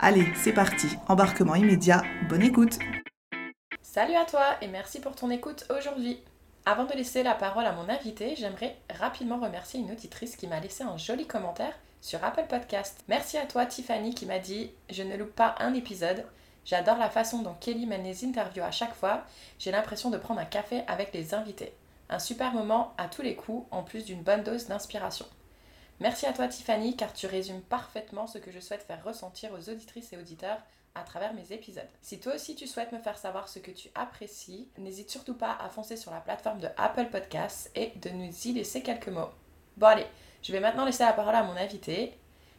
Allez, c'est parti, embarquement immédiat, bonne écoute Salut à toi et merci pour ton écoute aujourd'hui. Avant de laisser la parole à mon invité, j'aimerais rapidement remercier une auditrice qui m'a laissé un joli commentaire sur Apple Podcast. Merci à toi Tiffany qui m'a dit Je ne loupe pas un épisode. J'adore la façon dont Kelly mène les interviews à chaque fois. J'ai l'impression de prendre un café avec les invités. Un super moment à tous les coups, en plus d'une bonne dose d'inspiration. Merci à toi Tiffany, car tu résumes parfaitement ce que je souhaite faire ressentir aux auditrices et auditeurs à travers mes épisodes. Si toi aussi tu souhaites me faire savoir ce que tu apprécies, n'hésite surtout pas à foncer sur la plateforme de Apple Podcasts et de nous y laisser quelques mots. Bon allez, je vais maintenant laisser la parole à mon invité.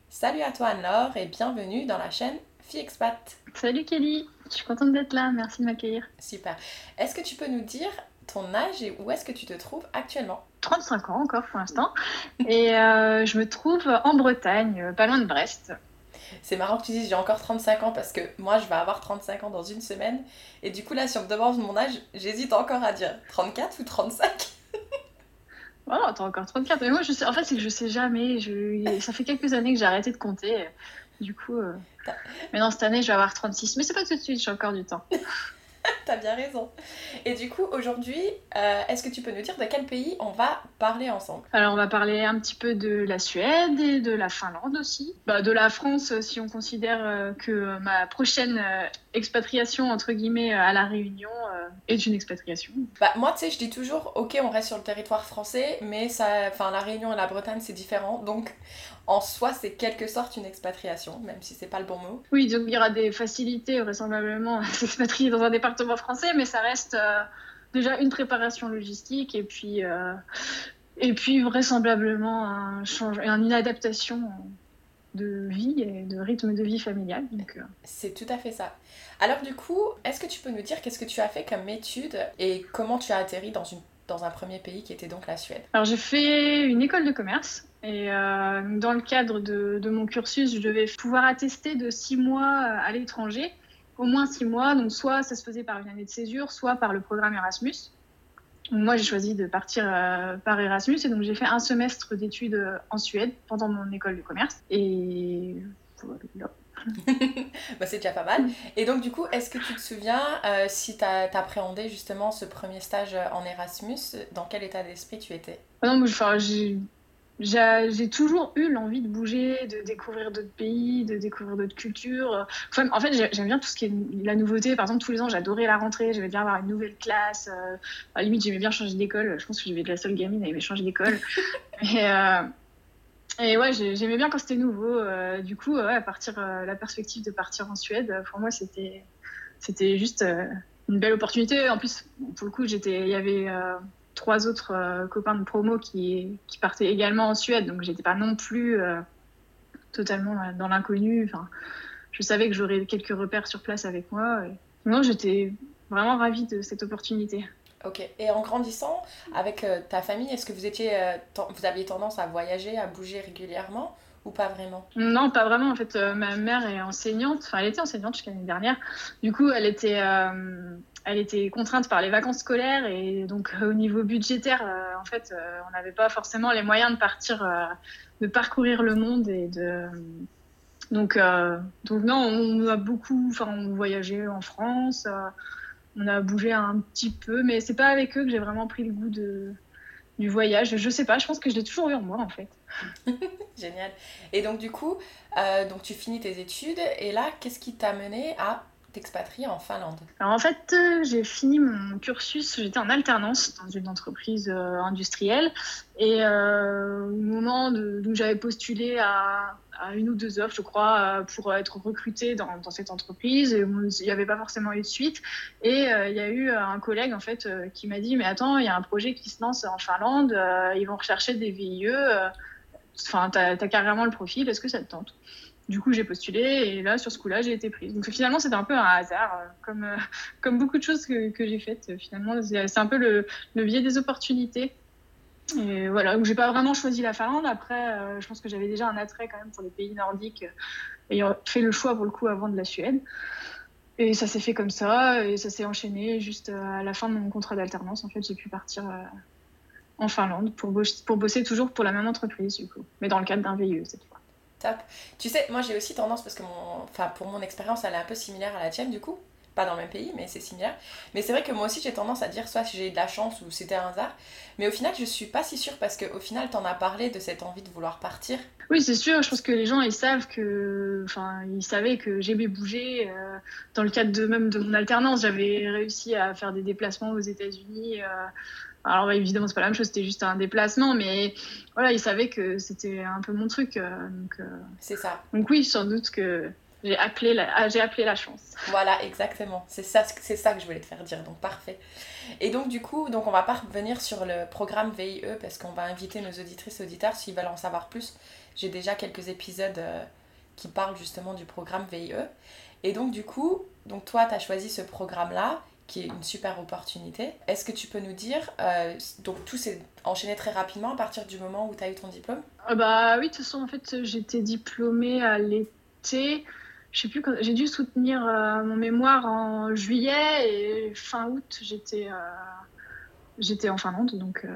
Salut à toi Anne-Laure et bienvenue dans la chaîne Fille Expat. Salut Kelly, je suis contente d'être là, merci de m'accueillir. Super. Est-ce que tu peux nous dire ton âge et où est-ce que tu te trouves actuellement 35 ans encore pour l'instant. Et euh, je me trouve en Bretagne, pas loin de Brest. C'est marrant que tu dises j'ai encore 35 ans parce que moi je vais avoir 35 ans dans une semaine. Et du coup là si on me demande mon âge, j'hésite encore à dire 34 ou 35. Oh, t'as encore 34. Mais moi, je sais, en fait, c'est que je sais jamais. Je, ça fait quelques années que j'ai arrêté de compter. Du coup, euh, mais non, cette année, je vais avoir 36. Mais c'est pas tout de suite, j'ai encore du temps. T'as bien raison. Et du coup, aujourd'hui, euh, est-ce que tu peux nous dire de quel pays on va parler ensemble? Alors, on va parler un petit peu de la Suède et de la Finlande aussi. Bah, de la France, si on considère euh, que ma prochaine euh, expatriation, entre guillemets, à La Réunion est une expatriation. Bah, moi, tu sais, je dis toujours, ok, on reste sur le territoire français, mais ça, enfin, La Réunion et la Bretagne, c'est différent. Donc, en soi, c'est quelque sorte une expatriation, même si c'est pas le bon mot. Oui, donc il y aura des facilités vraisemblablement à s'expatrier dans un département français, mais ça reste euh, déjà une préparation logistique et puis, euh, et puis vraisemblablement un change, une adaptation de vie et de rythme de vie familial. Euh. C'est tout à fait ça. Alors du coup, est-ce que tu peux nous dire qu'est-ce que tu as fait comme étude et comment tu as atterri dans, une, dans un premier pays qui était donc la Suède? Alors j'ai fait une école de commerce et euh, dans le cadre de, mon cursus, je devais pouvoir attester de six mois euh, à l'étranger, au moins six mois. Donc soit ça se faisait par une année de césure, soit par le programme Erasmus. moi, j'ai choisi de partir euh, par Erasmus et donc j'ai fait un semestre d'études en Suède pendant mon école de commerce. Et voilà. bah, c'est déjà pas mal. Et donc, du coup, est-ce que tu te souviens si tu appréhendé justement ce premier stage en Erasmus Dans quel état d'esprit tu étais? Ah Non, j'ai j'ai toujours eu l'envie de bouger, de découvrir d'autres pays, de découvrir d'autres cultures. Enfin, en fait, j'aime bien tout ce qui est la nouveauté. Par exemple, tous les ans, j'adorais la rentrée. J'aimais bien avoir une nouvelle classe. Euh, à la limite, j'aimais bien changer d'école. Je pense que j'étais la seule gamine à aimer changer d'école. et, euh, et ouais, j'aimais bien quand c'était nouveau. Euh, du coup, à partir la perspective de partir en Suède, pour moi, c'était c'était juste une belle opportunité. En plus, pour le coup, j'étais, il y avait trois autres euh, copains de promo qui, qui partaient également en Suède, donc j'étais pas non plus euh, totalement dans l'inconnu. Enfin, je savais que j'aurais quelques repères sur place avec moi. Non, j'étais vraiment ravie de cette opportunité. Ok. Et en grandissant avec euh, ta famille, est-ce que vous étiez, vous aviez tendance à voyager, à bouger régulièrement ou pas vraiment? Non, pas vraiment. En fait, ma mère est enseignante. Enfin, elle était enseignante jusqu'à l'année dernière. Du coup, elle était elle était contrainte par les vacances scolaires et donc euh, au niveau budgétaire, euh, en fait, euh, on n'avait pas forcément les moyens de partir, de parcourir le monde et de donc donc non, on a beaucoup, enfin, on voyageait en France, on a bougé un petit peu, mais c'est pas avec eux que j'ai vraiment pris le goût du voyage. Je sais pas, je pense que je l'ai toujours eu en moi en fait. Génial. Et donc du coup, donc tu finis tes études et là, qu'est-ce qui t'a mené à t'expatrier en Finlande. En fait, euh, j'ai fini mon cursus, j'étais en alternance dans une entreprise euh, industrielle. Et euh, au moment où j'avais postulé à, une ou deux offres, je crois, pour être recrutée dans, cette entreprise, il n'y avait pas forcément eu de suite. Et il y a eu un collègue en fait qui m'a dit mais attends, il y a un projet qui se lance en Finlande, ils vont rechercher des VIE, enfin t'as as carrément le profil, est-ce que ça te tente? Du coup, j'ai postulé et là, sur ce coup-là, j'ai été prise. Donc finalement, c'était un peu un hasard, euh, comme, euh, comme beaucoup de choses que, que j'ai faites. Euh, finalement, c'est un peu le, le, biais des opportunités. Et voilà, donc j'ai pas vraiment choisi la Finlande. Après, je pense que j'avais déjà un attrait quand même pour les pays nordiques, ayant fait le choix pour le coup avant de la Suède. Et ça s'est fait comme ça, et ça s'est enchaîné juste à la fin de mon contrat d'alternance. En fait, j'ai pu partir en Finlande pour, pour bosser toujours pour la même entreprise, du coup, mais dans le cadre d'un VIE cette fois. Tu sais, moi j'ai aussi tendance, parce que mon, pour mon expérience, elle est un peu similaire à la tienne du coup. Pas dans le même pays, mais c'est similaire. Mais c'est vrai que moi aussi j'ai tendance à dire soit j'ai eu de la chance ou c'était un hasard. Mais au final, je suis pas si sûre parce qu'au final, t'en as parlé de cette envie de vouloir partir. Oui, c'est sûr. Je pense que les gens, ils savent que. Enfin, ils savaient que j'aimais bouger. Euh, dans le cadre de même de mon alternance, j'avais réussi à faire des déplacements aux États-Unis. Euh, alors évidemment, c'est pas la même chose, c'était juste un déplacement, mais voilà, ils savaient que c'était un peu mon truc. Euh, donc, euh. c'est ça. Donc oui, sans doute que j'ai appelé la, ah, j'ai appelé la chance. Voilà, exactement. C'est ça, c'est ça que je voulais te faire dire. Donc parfait. Et donc du coup, donc on va pas revenir sur le programme VIE parce qu'on va inviter nos auditrices et auditeurs s'ils veulent en savoir plus. J'ai déjà quelques épisodes euh, qui parlent justement du programme VIE. Et donc du coup, donc toi, tu as choisi ce programme-là qui est une super opportunité. Est-ce que tu peux nous dire, euh, donc tout s'est enchaîné très rapidement à partir du moment où tu as eu ton diplôme? Ah Bah oui, de toute façon, en fait, j'étais diplômée à l'été. Je sais plus quand j'ai dû soutenir euh, mon mémoire en juillet et fin août, j'étais euh, j'étais en Finlande, donc.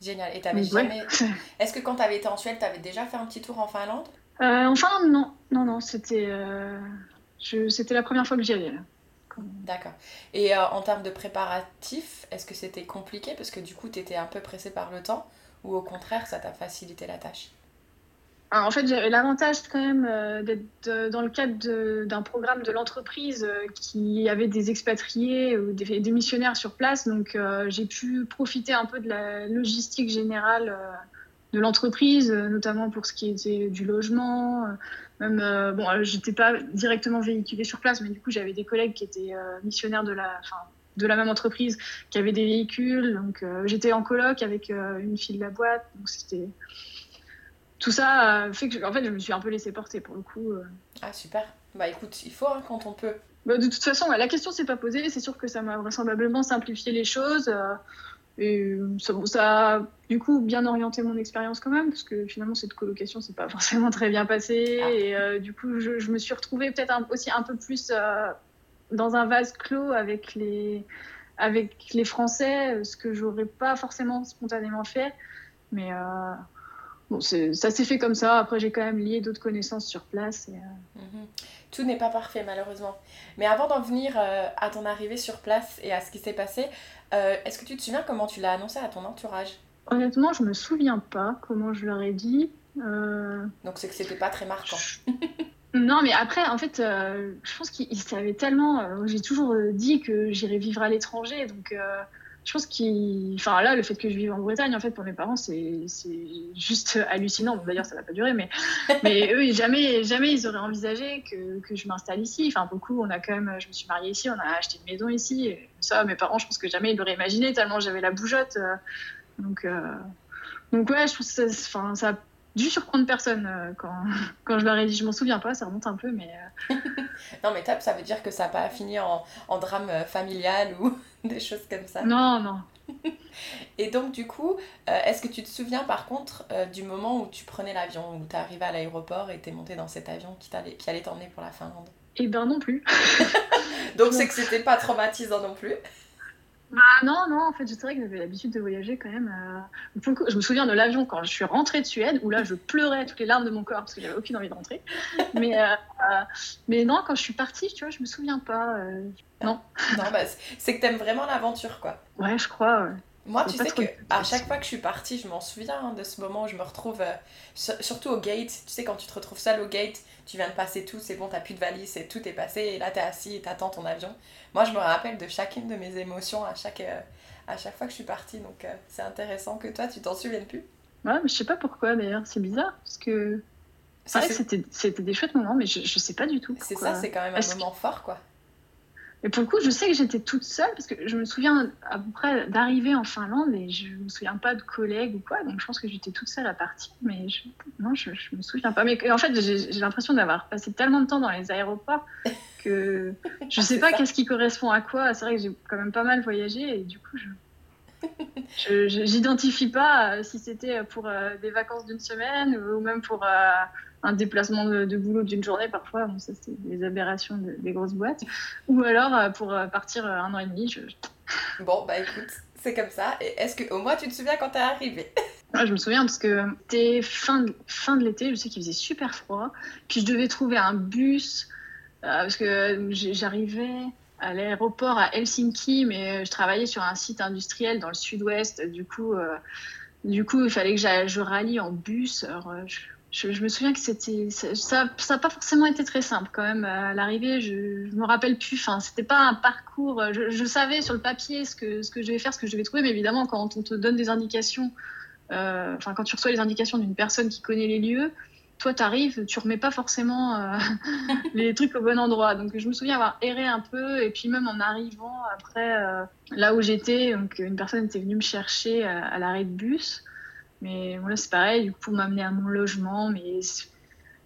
Génial. Et t'avais jamais. Est-ce que quand tu avais été en Suède, tu avais déjà fait un petit tour en Finlande? En Finlande, non, non, non, c'était je... c'était la première fois que j'y allais. Là. D'accord. Et euh, en termes de préparatifs, est-ce que c'était compliqué? Parce que du coup, tu étais un peu pressé par le temps ou au contraire, ça t'a facilité la tâche? Ah, en fait, j'avais l'avantage quand même euh, d'être euh, dans le cadre d'un programme de l'entreprise qui avait des expatriés ou des, des missionnaires sur place. Donc, j'ai pu profiter un peu de la logistique générale de l'entreprise, notamment pour ce qui était du logement, même, euh, bon, euh, j'étais pas directement véhiculée sur place, mais du coup, j'avais des collègues qui étaient euh, missionnaires de la, de la même entreprise, qui avaient des véhicules. Donc, j'étais en coloc avec une fille de la boîte. Donc, c'était. Tout ça fait que, en fait, je me suis un peu laissée porter pour le coup. Ah, super. Bah, écoute, il faut hein, quand on peut. Bah, de toute façon, la question s'est pas posée. C'est sûr que ça m'a vraisemblablement simplifié les choses. Et ça, ça, a du coup bien orienté mon expérience quand même, parce que finalement cette colocation c'est pas forcément très bien passé. Ah. Et euh, du coup, je, je, me suis retrouvée peut-être aussi un peu plus euh, dans un vase clos avec les, avec les Français, ce que j'aurais pas forcément spontanément fait. Mais euh, bon, ça s'est fait comme ça. Après, j'ai quand même lié d'autres connaissances sur place. Et, mhm. Tout n'est pas parfait malheureusement. Mais avant d'en venir à ton arrivée sur place et à ce qui s'est passé, euh, est-ce que tu te souviens comment tu l'as annoncé à ton entourage? Honnêtement, je me souviens pas comment je leur ai dit. Euh, Donc c'est que c'était pas très marquant. non, mais après, en fait, euh, je pense qu'ils savaient tellement. J'ai toujours dit que j'irais vivre à l'étranger, donc je pense qu'il. Enfin, là, le fait que je vive en Bretagne, en fait, pour mes parents, c'est juste hallucinant. Bon, d'ailleurs, ça va pas durer, mais, mais eux, jamais, jamais ils auraient envisagé que, que je m'installe ici. Enfin, beaucoup, on a quand même. Je me suis mariée ici, on a acheté une maison ici. Et ça, mes parents, je pense que jamais ils l'auraient imaginé, tellement j'avais la bougeotte. Euh. Donc, euh, donc ouais, je pense que ça, enfin, ça dû surprendre personne euh, quand, quand je leur ai dit. Je m'en souviens pas, ça remonte un peu, mais. non, mais top, ça veut dire que ça n'a pas fini en, en drame familial ou. des choses comme ça. Non, non. Et donc, du coup, euh, est-ce que tu te souviens par contre euh, du moment où tu prenais l'avion, où tu arrivé à l'aéroport et tu es monté dans cet avion qui, qui allait t'emmener pour la Finlande? Eh ben non plus. donc, c'est que c'était pas traumatisant non plus. Bah non, non, en fait, c'est vrai que j'avais l'habitude de voyager quand même. Euh, je me souviens de l'avion quand je suis rentrée de Suède, où là, je pleurais toutes les larmes de mon corps parce que j'avais aucune envie de rentrer. Mais, euh, euh, mais non, quand je suis partie, tu vois, je me souviens pas. non. non, bah, c'est que t'aimes vraiment l'aventure, quoi. Ouais, je crois. Moi, tu sais que à chaque fois que je suis partie, je m'en souviens hein, de ce moment où je me retrouve, euh, surtout au gate. Tu sais, quand tu te retrouves seul au gate, tu viens de passer tout, c'est bon, t'as plus de valise, et tout est passé, et là t'es assis et t'attends ton avion. Moi, je me rappelle de chacune de mes émotions à chaque, euh, à chaque fois que je suis partie, donc euh, c'est intéressant que toi, tu t'en souviennes plus. Ouais, mais je sais pas pourquoi d'ailleurs, c'est bizarre, parce que. C'est vrai que c'était des chouettes moments, mais je, je sais pas du tout. C'est ça, c'est quand même un moment fort, quoi. Et pour le coup, je sais que j'étais toute seule parce que je me souviens à peu près d'arriver en Finlande et je me souviens pas de collègues ou quoi. Donc je pense que j'étais toute seule à partir. Mais je... non, je, je me souviens pas. Mais en fait, j'ai l'impression d'avoir passé tellement de temps dans les aéroports que je sais pas qu'est-ce qui correspond à quoi. C'est vrai que j'ai quand même pas mal voyagé et du coup, je. J'identifie pas euh, si c'était pour euh, des vacances d'une semaine ou même pour euh, un déplacement de, boulot d'une journée parfois, bon, ça c'est des aberrations des grosses boîtes, ou alors pour partir un an et demi. Je... Bon, bah écoute, c'est comme ça. Et est-ce que au moins tu te souviens quand t'es arrivé Je me souviens parce que c'était fin de, fin de l'été, je sais qu'il faisait super froid, puis je devais trouver un bus parce que j'arrivais à l'aéroport à Helsinki, mais je travaillais sur un site industriel dans le sud-ouest, du coup. Du coup, il fallait que je rallie en bus. Alors, je, me souviens que c'était ça n'a pas forcément été très simple quand même à l'arrivée je, ne me rappelle plus enfin c'était pas un parcours je, savais sur le papier ce que ce que je devais faire ce que je devais trouver mais évidemment quand on te donne des indications euh, enfin quand tu reçois les indications d'une personne qui connaît les lieux toi tu arrives tu remets pas forcément euh, les trucs au bon endroit. Donc je me souviens avoir erré un peu et puis même en arrivant après euh, là où j'étais donc une personne était venue me chercher à l'arrêt de bus. Mais voilà, c'est pareil, du coup, pour m'amener à mon logement, mais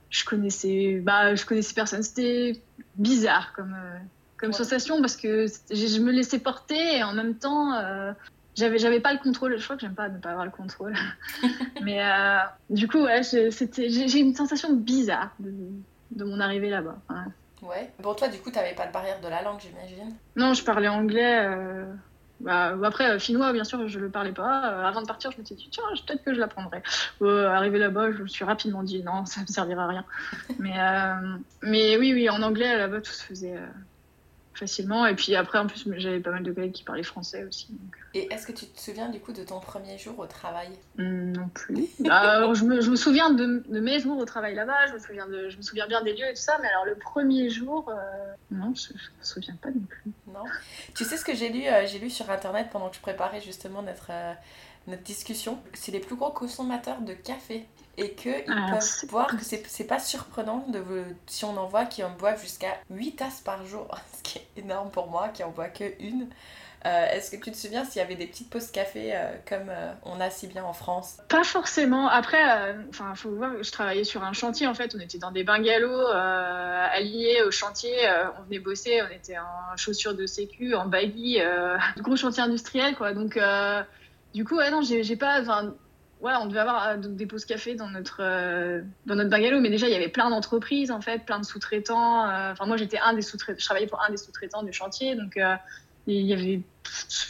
je connaissais, bah, je connaissais personne. C'était bizarre comme, euh, comme sensation parce que je me laissais porter et en même temps, euh, j'avais, j'avais pas le contrôle. Je crois que j'aime pas ne pas avoir le contrôle. mais euh, du coup, ouais, c'était, j'ai, une sensation bizarre de, de mon arrivée là-bas. Ouais. Bon, toi, du coup, t'avais pas de barrière de la langue, j'imagine Non, je parlais anglais. Bah, après, euh, finnois, bien sûr, je ne le parlais pas. Euh, avant de partir, je me suis dit, tiens, peut-être que je l'apprendrai. Euh, arrivé là-bas, je me suis rapidement dit, non, ça ne me servira à rien. mais, mais oui, oui, en anglais, là-bas, tout se faisait facilement. Et puis après, en plus, j'avais pas mal de collègues qui parlaient français aussi. Et est-ce que tu te souviens du coup de ton premier jour au travail? Hmm, Non plus. Bah, alors, je, me, je, me, souviens de, de, mes jours au travail là-bas, je me, souviens de, je me souviens bien des lieux et tout ça, mais alors le premier jour, euh, non, je ne me souviens pas non plus. Non. Tu sais ce que j'ai lu, euh, j'ai lu sur internet pendant que je préparais justement notre, euh, notre discussion C'est les plus gros consommateurs de café et qu'ils ah, peuvent boire, que c'est pas surprenant de, si on en voit qui en boivent jusqu'à 8 tasses par jour, ce qui est énorme pour moi, qui en boit que une. Euh, est-ce que tu te souviens s'il y avait des petites pauses café euh, comme euh, on a si bien en France? Pas forcément. Après, enfin, faut voir, je travaillais sur un chantier en fait. On était dans des bungalows alliés au chantier. on venait bosser. On était en chaussures de sécu, en baggy, gros chantier industriel quoi. Donc, du coup, ouais, non, j'ai pas ouais, on devait avoir euh, des pauses café dans notre, euh, dans notre bungalow, mais déjà, il y avait plein d'entreprises, en fait, plein de sous-traitants. Euh, enfin, moi, j'étais un des sous-traitants, je travaillais pour un des sous-traitants du chantier, donc il y avait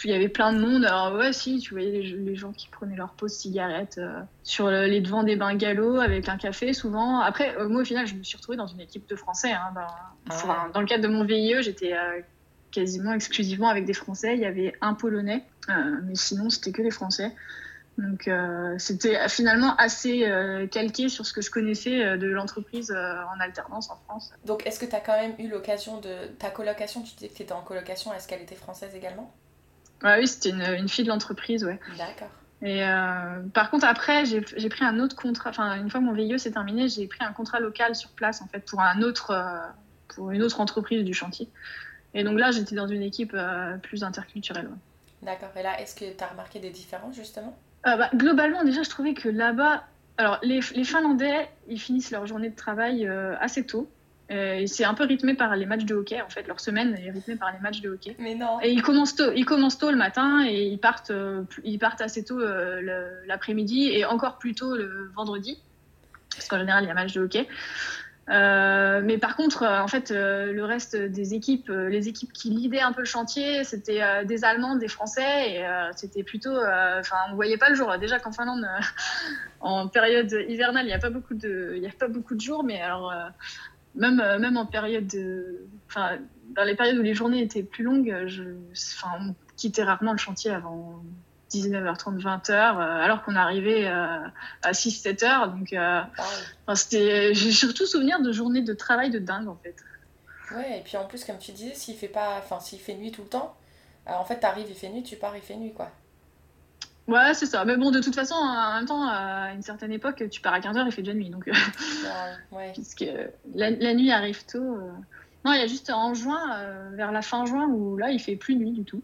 il y avait plein de monde. Alors ouais, si, tu voyais les, gens qui prenaient leur pause cigarette sur les devants des bungalows avec un café souvent. Après, moi au final, je me suis retrouvée dans une équipe de Français. Hein, dans, ah dans, le cadre de mon VIE, j'étais quasiment exclusivement avec des Français. Il y avait un Polonais, mais sinon c'était que des Français. Donc euh, c'était finalement assez euh, calqué sur ce que je connaissais euh, de l'entreprise en alternance en France. Donc est-ce que tu as quand même eu l'occasion de... Ta colocation, tu disais que tu étais en colocation, est-ce qu'elle était française également? Oui, c'était une, une, fille de l'entreprise, ouais. D'accord. Et par contre, après, j'ai pris un autre contrat. Enfin, une fois que mon VIE s'est terminé, j'ai pris un contrat local sur place, en fait, pour, un autre, pour une autre entreprise du chantier. Et donc là, j'étais dans une équipe plus interculturelle. D'accord. Et là, est-ce que tu as remarqué des différences, justement? Euh, bah, globalement, déjà, je trouvais que là-bas, alors les, les, Finlandais, ils finissent leur journée de travail euh, assez tôt. Euh, c'est un peu rythmé par les matchs de hockey, en fait. Leur semaine est rythmée par les matchs de hockey. Mais non. Et ils commencent tôt, ils commencent tôt le matin et ils partent, ils partent assez tôt l'après-midi et encore plus tôt le vendredi. Parce qu'en général, il y a match de hockey. Euh, mais par contre, euh, en fait, euh, le reste des équipes, les équipes qui lidaient un peu le chantier, c'était des Allemands, des Français, et c'était plutôt, enfin, on voyait pas le jour. Déjà qu'en Finlande, en période hivernale, il n'y a pas beaucoup de, a pas beaucoup de jours, mais alors même même en période, de, enfin, dans les périodes où les journées étaient plus longues, je, on quittait rarement le chantier avant 19h30, 20h, alors qu'on arrivait à 6-7h. Donc, c'était, j'ai surtout souvenir de journées de travail de dingue, en fait. Ouais, et puis en plus, comme tu disais, s'il fait pas, enfin, s'il fait nuit tout le temps, en fait, t'arrives, il fait nuit, tu pars, il fait nuit, quoi. Ouais, c'est ça. Mais bon, de toute façon, en même temps, à une certaine époque, tu pars à 15h, il fait déjà nuit. Donc, ouais. Puisque la, la, nuit arrive tôt. Non, il y a juste en juin, vers la fin juin, où là, il fait plus nuit du tout.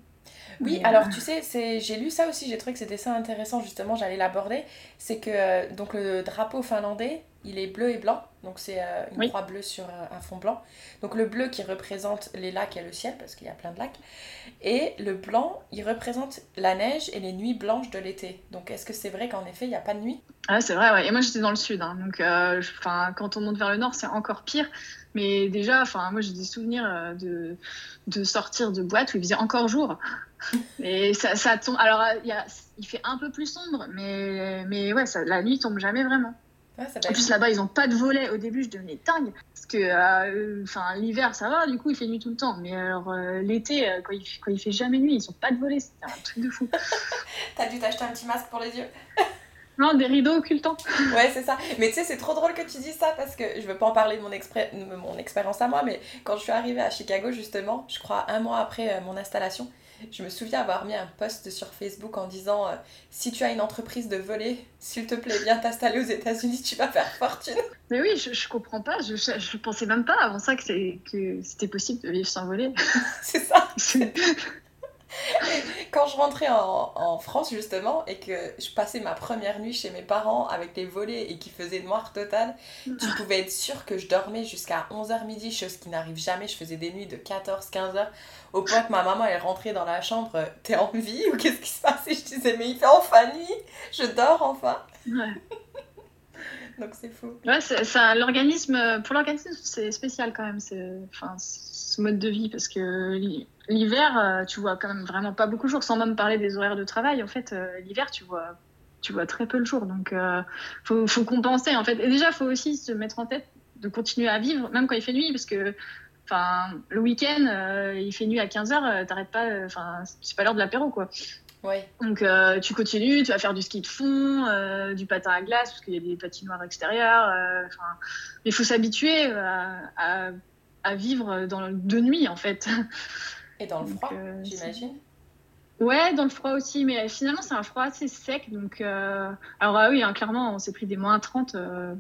Oui, alors tu sais, c'est, j'ai lu ça aussi, j'ai trouvé que c'était ça intéressant, justement, j'allais l'aborder. C'est que euh, donc le drapeau finlandais, il est bleu et blanc, donc c'est euh, une croix bleue sur un fond blanc. Donc le bleu qui représente les lacs et le ciel, parce qu'il y a plein de lacs. Et le blanc, il représente la neige et les nuits blanches de l'été. Donc est-ce que c'est vrai qu'en effet, il n'y a pas de nuit? Ah, c'est vrai, ouais. Et moi j'étais dans le sud, hein. donc euh, quand on monte vers le nord, c'est encore pire. Mais déjà, enfin, moi j'ai des souvenirs euh, de, de sortir de boîte où il faisait encore jour. Et ça, ça tombe. Alors, il, y a, il fait un peu plus sombre, mais, mais ouais, ça, la nuit tombe jamais vraiment. En plus, là-bas, ils n'ont pas de volet. Au début, je devenais dingue. Parce que euh, enfin l'hiver, ça va, du coup, il fait nuit tout le temps. Mais alors, euh, l'été, quand, il, quand il fait jamais nuit, ils n'ont pas de volet. C'est un truc de fou. T'as dû t'acheter un petit masque pour les yeux non, des rideaux occultants. ouais, c'est ça. Mais tu sais, c'est trop drôle que tu dis ça parce que je veux pas en parler de mon, mon expérience à moi, mais quand je suis arrivée à Chicago, justement, je crois un mois après euh, mon installation, je me souviens avoir mis un post sur Facebook en disant euh, Si tu as une entreprise de voler, s'il te plaît, viens t'installer aux États-Unis, tu vas faire fortune. Mais oui, je, je comprends pas. Je, je, pensais même pas avant ça que c'était possible de vivre sans voler. c'est ça. Quand je rentrais en, en, France justement et que je passais ma première nuit chez mes parents avec les volets et qu'il faisait noir total, tu pouvais être sûr que je dormais jusqu'à 11h midi, chose qui n'arrive jamais. Je faisais des nuits de 14-15h au point que ma maman elle rentrait dans la chambre, t'es en vie ou qu'est-ce qui se passe Et je disais mais il fait enfin nuit, je dors enfin. Donc c'est fou. Ouais, c'est, l'organisme, pour l'organisme c'est spécial quand même, c'est, enfin, ce mode de vie parce que l'hiver, euh, tu vois quand même vraiment pas beaucoup de jours, sans même parler des horaires de travail. En fait, euh, l'hiver, tu vois, tu vois très peu le jour. Donc, euh, faut, faut, compenser, en fait. Et déjà, faut aussi se mettre en tête de continuer à vivre, même quand il fait nuit, parce que enfin, le week-end, il fait nuit à 15h, t'arrêtes pas, enfin, c'est pas l'heure de l'apéro, quoi. Ouais. Donc tu continues, tu vas faire du ski de fond, du patin à glace parce qu'il y a des patinoires extérieures. Enfin, il faut s'habituer à, à, vivre dans, de nuit en fait. Et dans le froid, euh, j'imagine Ouais, dans le froid aussi, mais finalement c'est un froid assez sec. Donc, euh, alors ah oui, hein, clairement, on s'est pris des moins 30. Euh,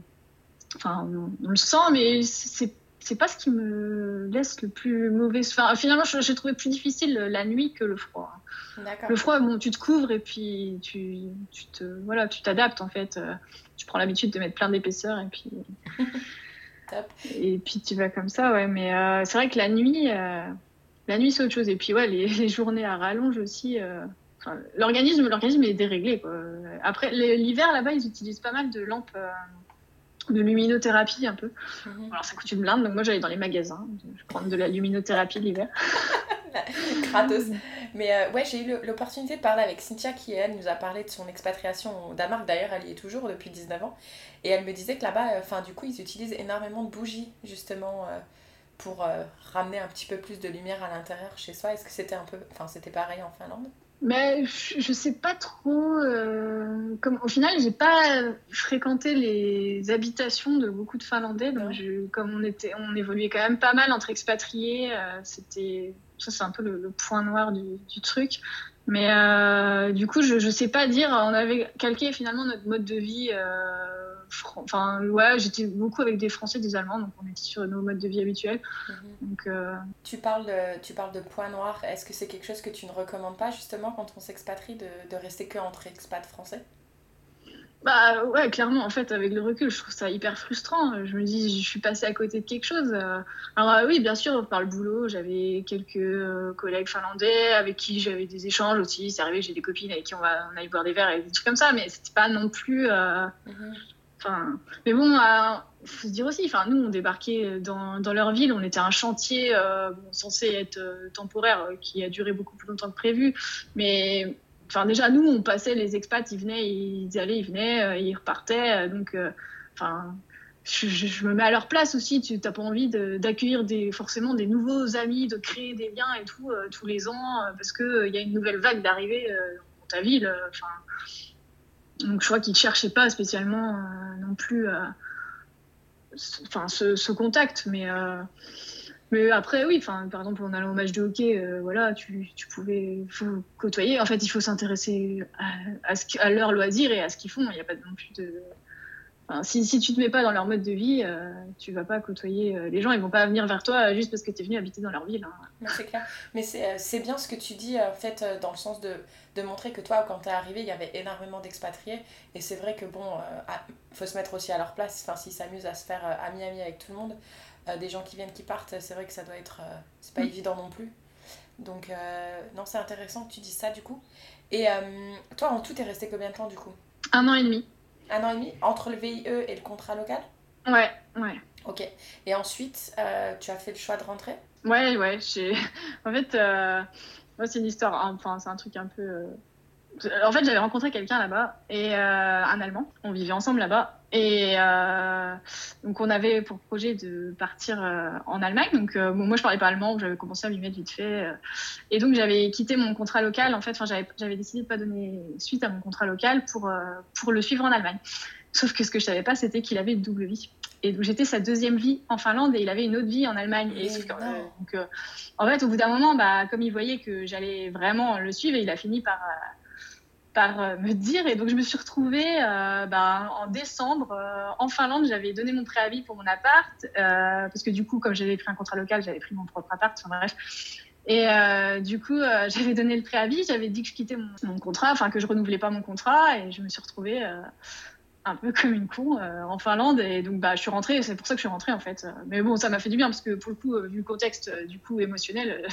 enfin, on, le sent, mais c'est c'est pas ce qui me laisse le plus mauvais. Enfin, finalement, j'ai trouvé plus difficile la nuit que le froid. Le froid, bon, tu te couvres et puis tu, tu te voilà, tu t'adaptes en fait. Tu prends l'habitude de mettre plein d'épaisseur et puis Top. et puis tu vas comme ça, ouais. Mais c'est vrai que la nuit. La nuit, c'est autre chose. Et puis, ouais, les, journées à rallonge aussi. Euh, l'organisme, l'organisme est déréglé. Quoi. Après, l'hiver, là-bas, ils utilisent pas mal de lampes euh, de luminothérapie, un peu. Mhm. Alors, ça coûte une blinde, donc moi, j'allais dans les magasins. Je prends de la luminothérapie l'hiver. Gratos. Mais euh, ouais, j'ai eu l'opportunité de parler avec Cynthia qui, elle, nous a parlé de son expatriation au Danemark. D'ailleurs, elle y est toujours depuis 19 ans. Et elle me disait que là-bas, enfin, du coup, ils utilisent énormément de bougies, justement pour euh, ramener un petit peu plus de lumière à l'intérieur chez soi. Est-ce que c'était un peu, enfin c'était pareil en Finlande? Mais je sais pas trop. Euh, comme au final, j'ai pas fréquenté les habitations de beaucoup de Finlandais. Donc, comme on était, on évoluait quand même pas mal entre expatriés. Euh, c'était ça, c'est un peu le, point noir du, du truc. Mais du coup, je, je sais pas dire. On avait calqué finalement notre mode de vie enfin ouais j'étais beaucoup avec des français des allemands donc on était sur nos modes de vie habituels mhm. donc euh, tu parles de, tu parles de points noirs est-ce que c'est quelque chose que tu ne recommandes pas justement quand on s'expatrie de, de rester que entre expats français? Bah ouais, clairement, en fait, avec le recul, je trouve ça hyper frustrant. Je me dis, je suis passée à côté de quelque chose. Alors euh, oui, bien sûr, par le boulot, j'avais quelques euh, collègues finlandais avec qui j'avais des échanges aussi. C'est arrivé, j'ai des copines avec qui on, va, on allait boire des verres et des trucs comme ça, mais c'était pas non plus... Mais bon, euh, faut se dire aussi, enfin, nous, on débarquait dans, dans leur ville, on était un chantier euh, censé être euh, temporaire, qui a duré beaucoup plus longtemps que prévu. Mais enfin, déjà, nous, on passait, les expats, ils venaient, ils allaient, ils venaient, ils repartaient. donc, enfin. Je, me mets à leur place aussi. Tu n'as pas envie d'accueillir forcément des nouveaux amis, de créer des liens et tout tous les ans parce qu'il il y a une nouvelle vague d'arrivée ta ville. Donc je crois qu'ils ne cherchaient pas spécialement non plus ce, ce, contact. Mais, mais après, oui, enfin, par exemple, en allant au match de hockey, voilà, tu, tu pouvais faut côtoyer. En fait, il faut s'intéresser à, à, leur loisir et à ce qu'ils font. Il n'y a pas non plus de si, si, tu te mets pas dans leur mode de vie, euh, tu vas pas côtoyer euh, les gens, ils vont pas venir vers toi euh, juste parce que tu es venu habiter dans leur ville. Hein. C'est clair. Mais c'est bien ce que tu dis, en fait, dans le sens de, de montrer que toi, quand tu es arrivé, il y avait énormément d'expatriés. Et c'est vrai que, bon, faut se mettre aussi à leur place. Enfin, s'ils s'amusent à se faire ami-ami avec tout le monde, des gens qui viennent, qui partent, c'est vrai que ça doit être. c'est pas mm. évident non plus. Donc, non, c'est intéressant que tu dises ça, du coup. Et toi, en tout, t'es resté combien de temps, du coup? Un an et demi. Un an et demi? Entre le VIE et le contrat local? Ouais, ouais. Ok. Et ensuite, euh, tu as fait le choix de rentrer? Ouais, ouais. En fait, euh, moi, c'est une histoire, enfin, c'est un truc un peu. Euh, en fait, j'avais rencontré quelqu'un là-bas, et un Allemand. On vivait ensemble là-bas. Et donc, on avait pour projet de partir en Allemagne. Donc, moi, je parlais pas allemand, j'avais commencé à m'y mettre vite fait. et donc, j'avais quitté mon contrat local. En fait, j'avais décidé de pas donner suite à mon contrat local pour, pour le suivre en Allemagne. Sauf que ce que je savais pas, c'était qu'il avait une double vie. Et donc j'étais sa deuxième vie en Finlande et il avait une autre vie en Allemagne. Et, donc, en fait, au bout d'un moment, bah, comme il voyait que j'allais vraiment le suivre, il a fini par, par euh, me dire. Et donc, je me suis retrouvée euh, bah, en décembre euh, en Finlande. J'avais donné mon préavis pour mon appart. parce que du coup, comme j'avais pris un contrat local, j'avais pris mon propre appart. Enfin, bref. Et du coup, j'avais donné le préavis. J'avais dit que je quittais mon, contrat, enfin que je renouvelais pas mon contrat. Et je me suis retrouvée un peu comme une con en Finlande et donc bah je suis rentrée c'est pour ça que je suis rentrée en fait mais bon ça m'a fait du bien parce que pour le coup vu le contexte du coup émotionnel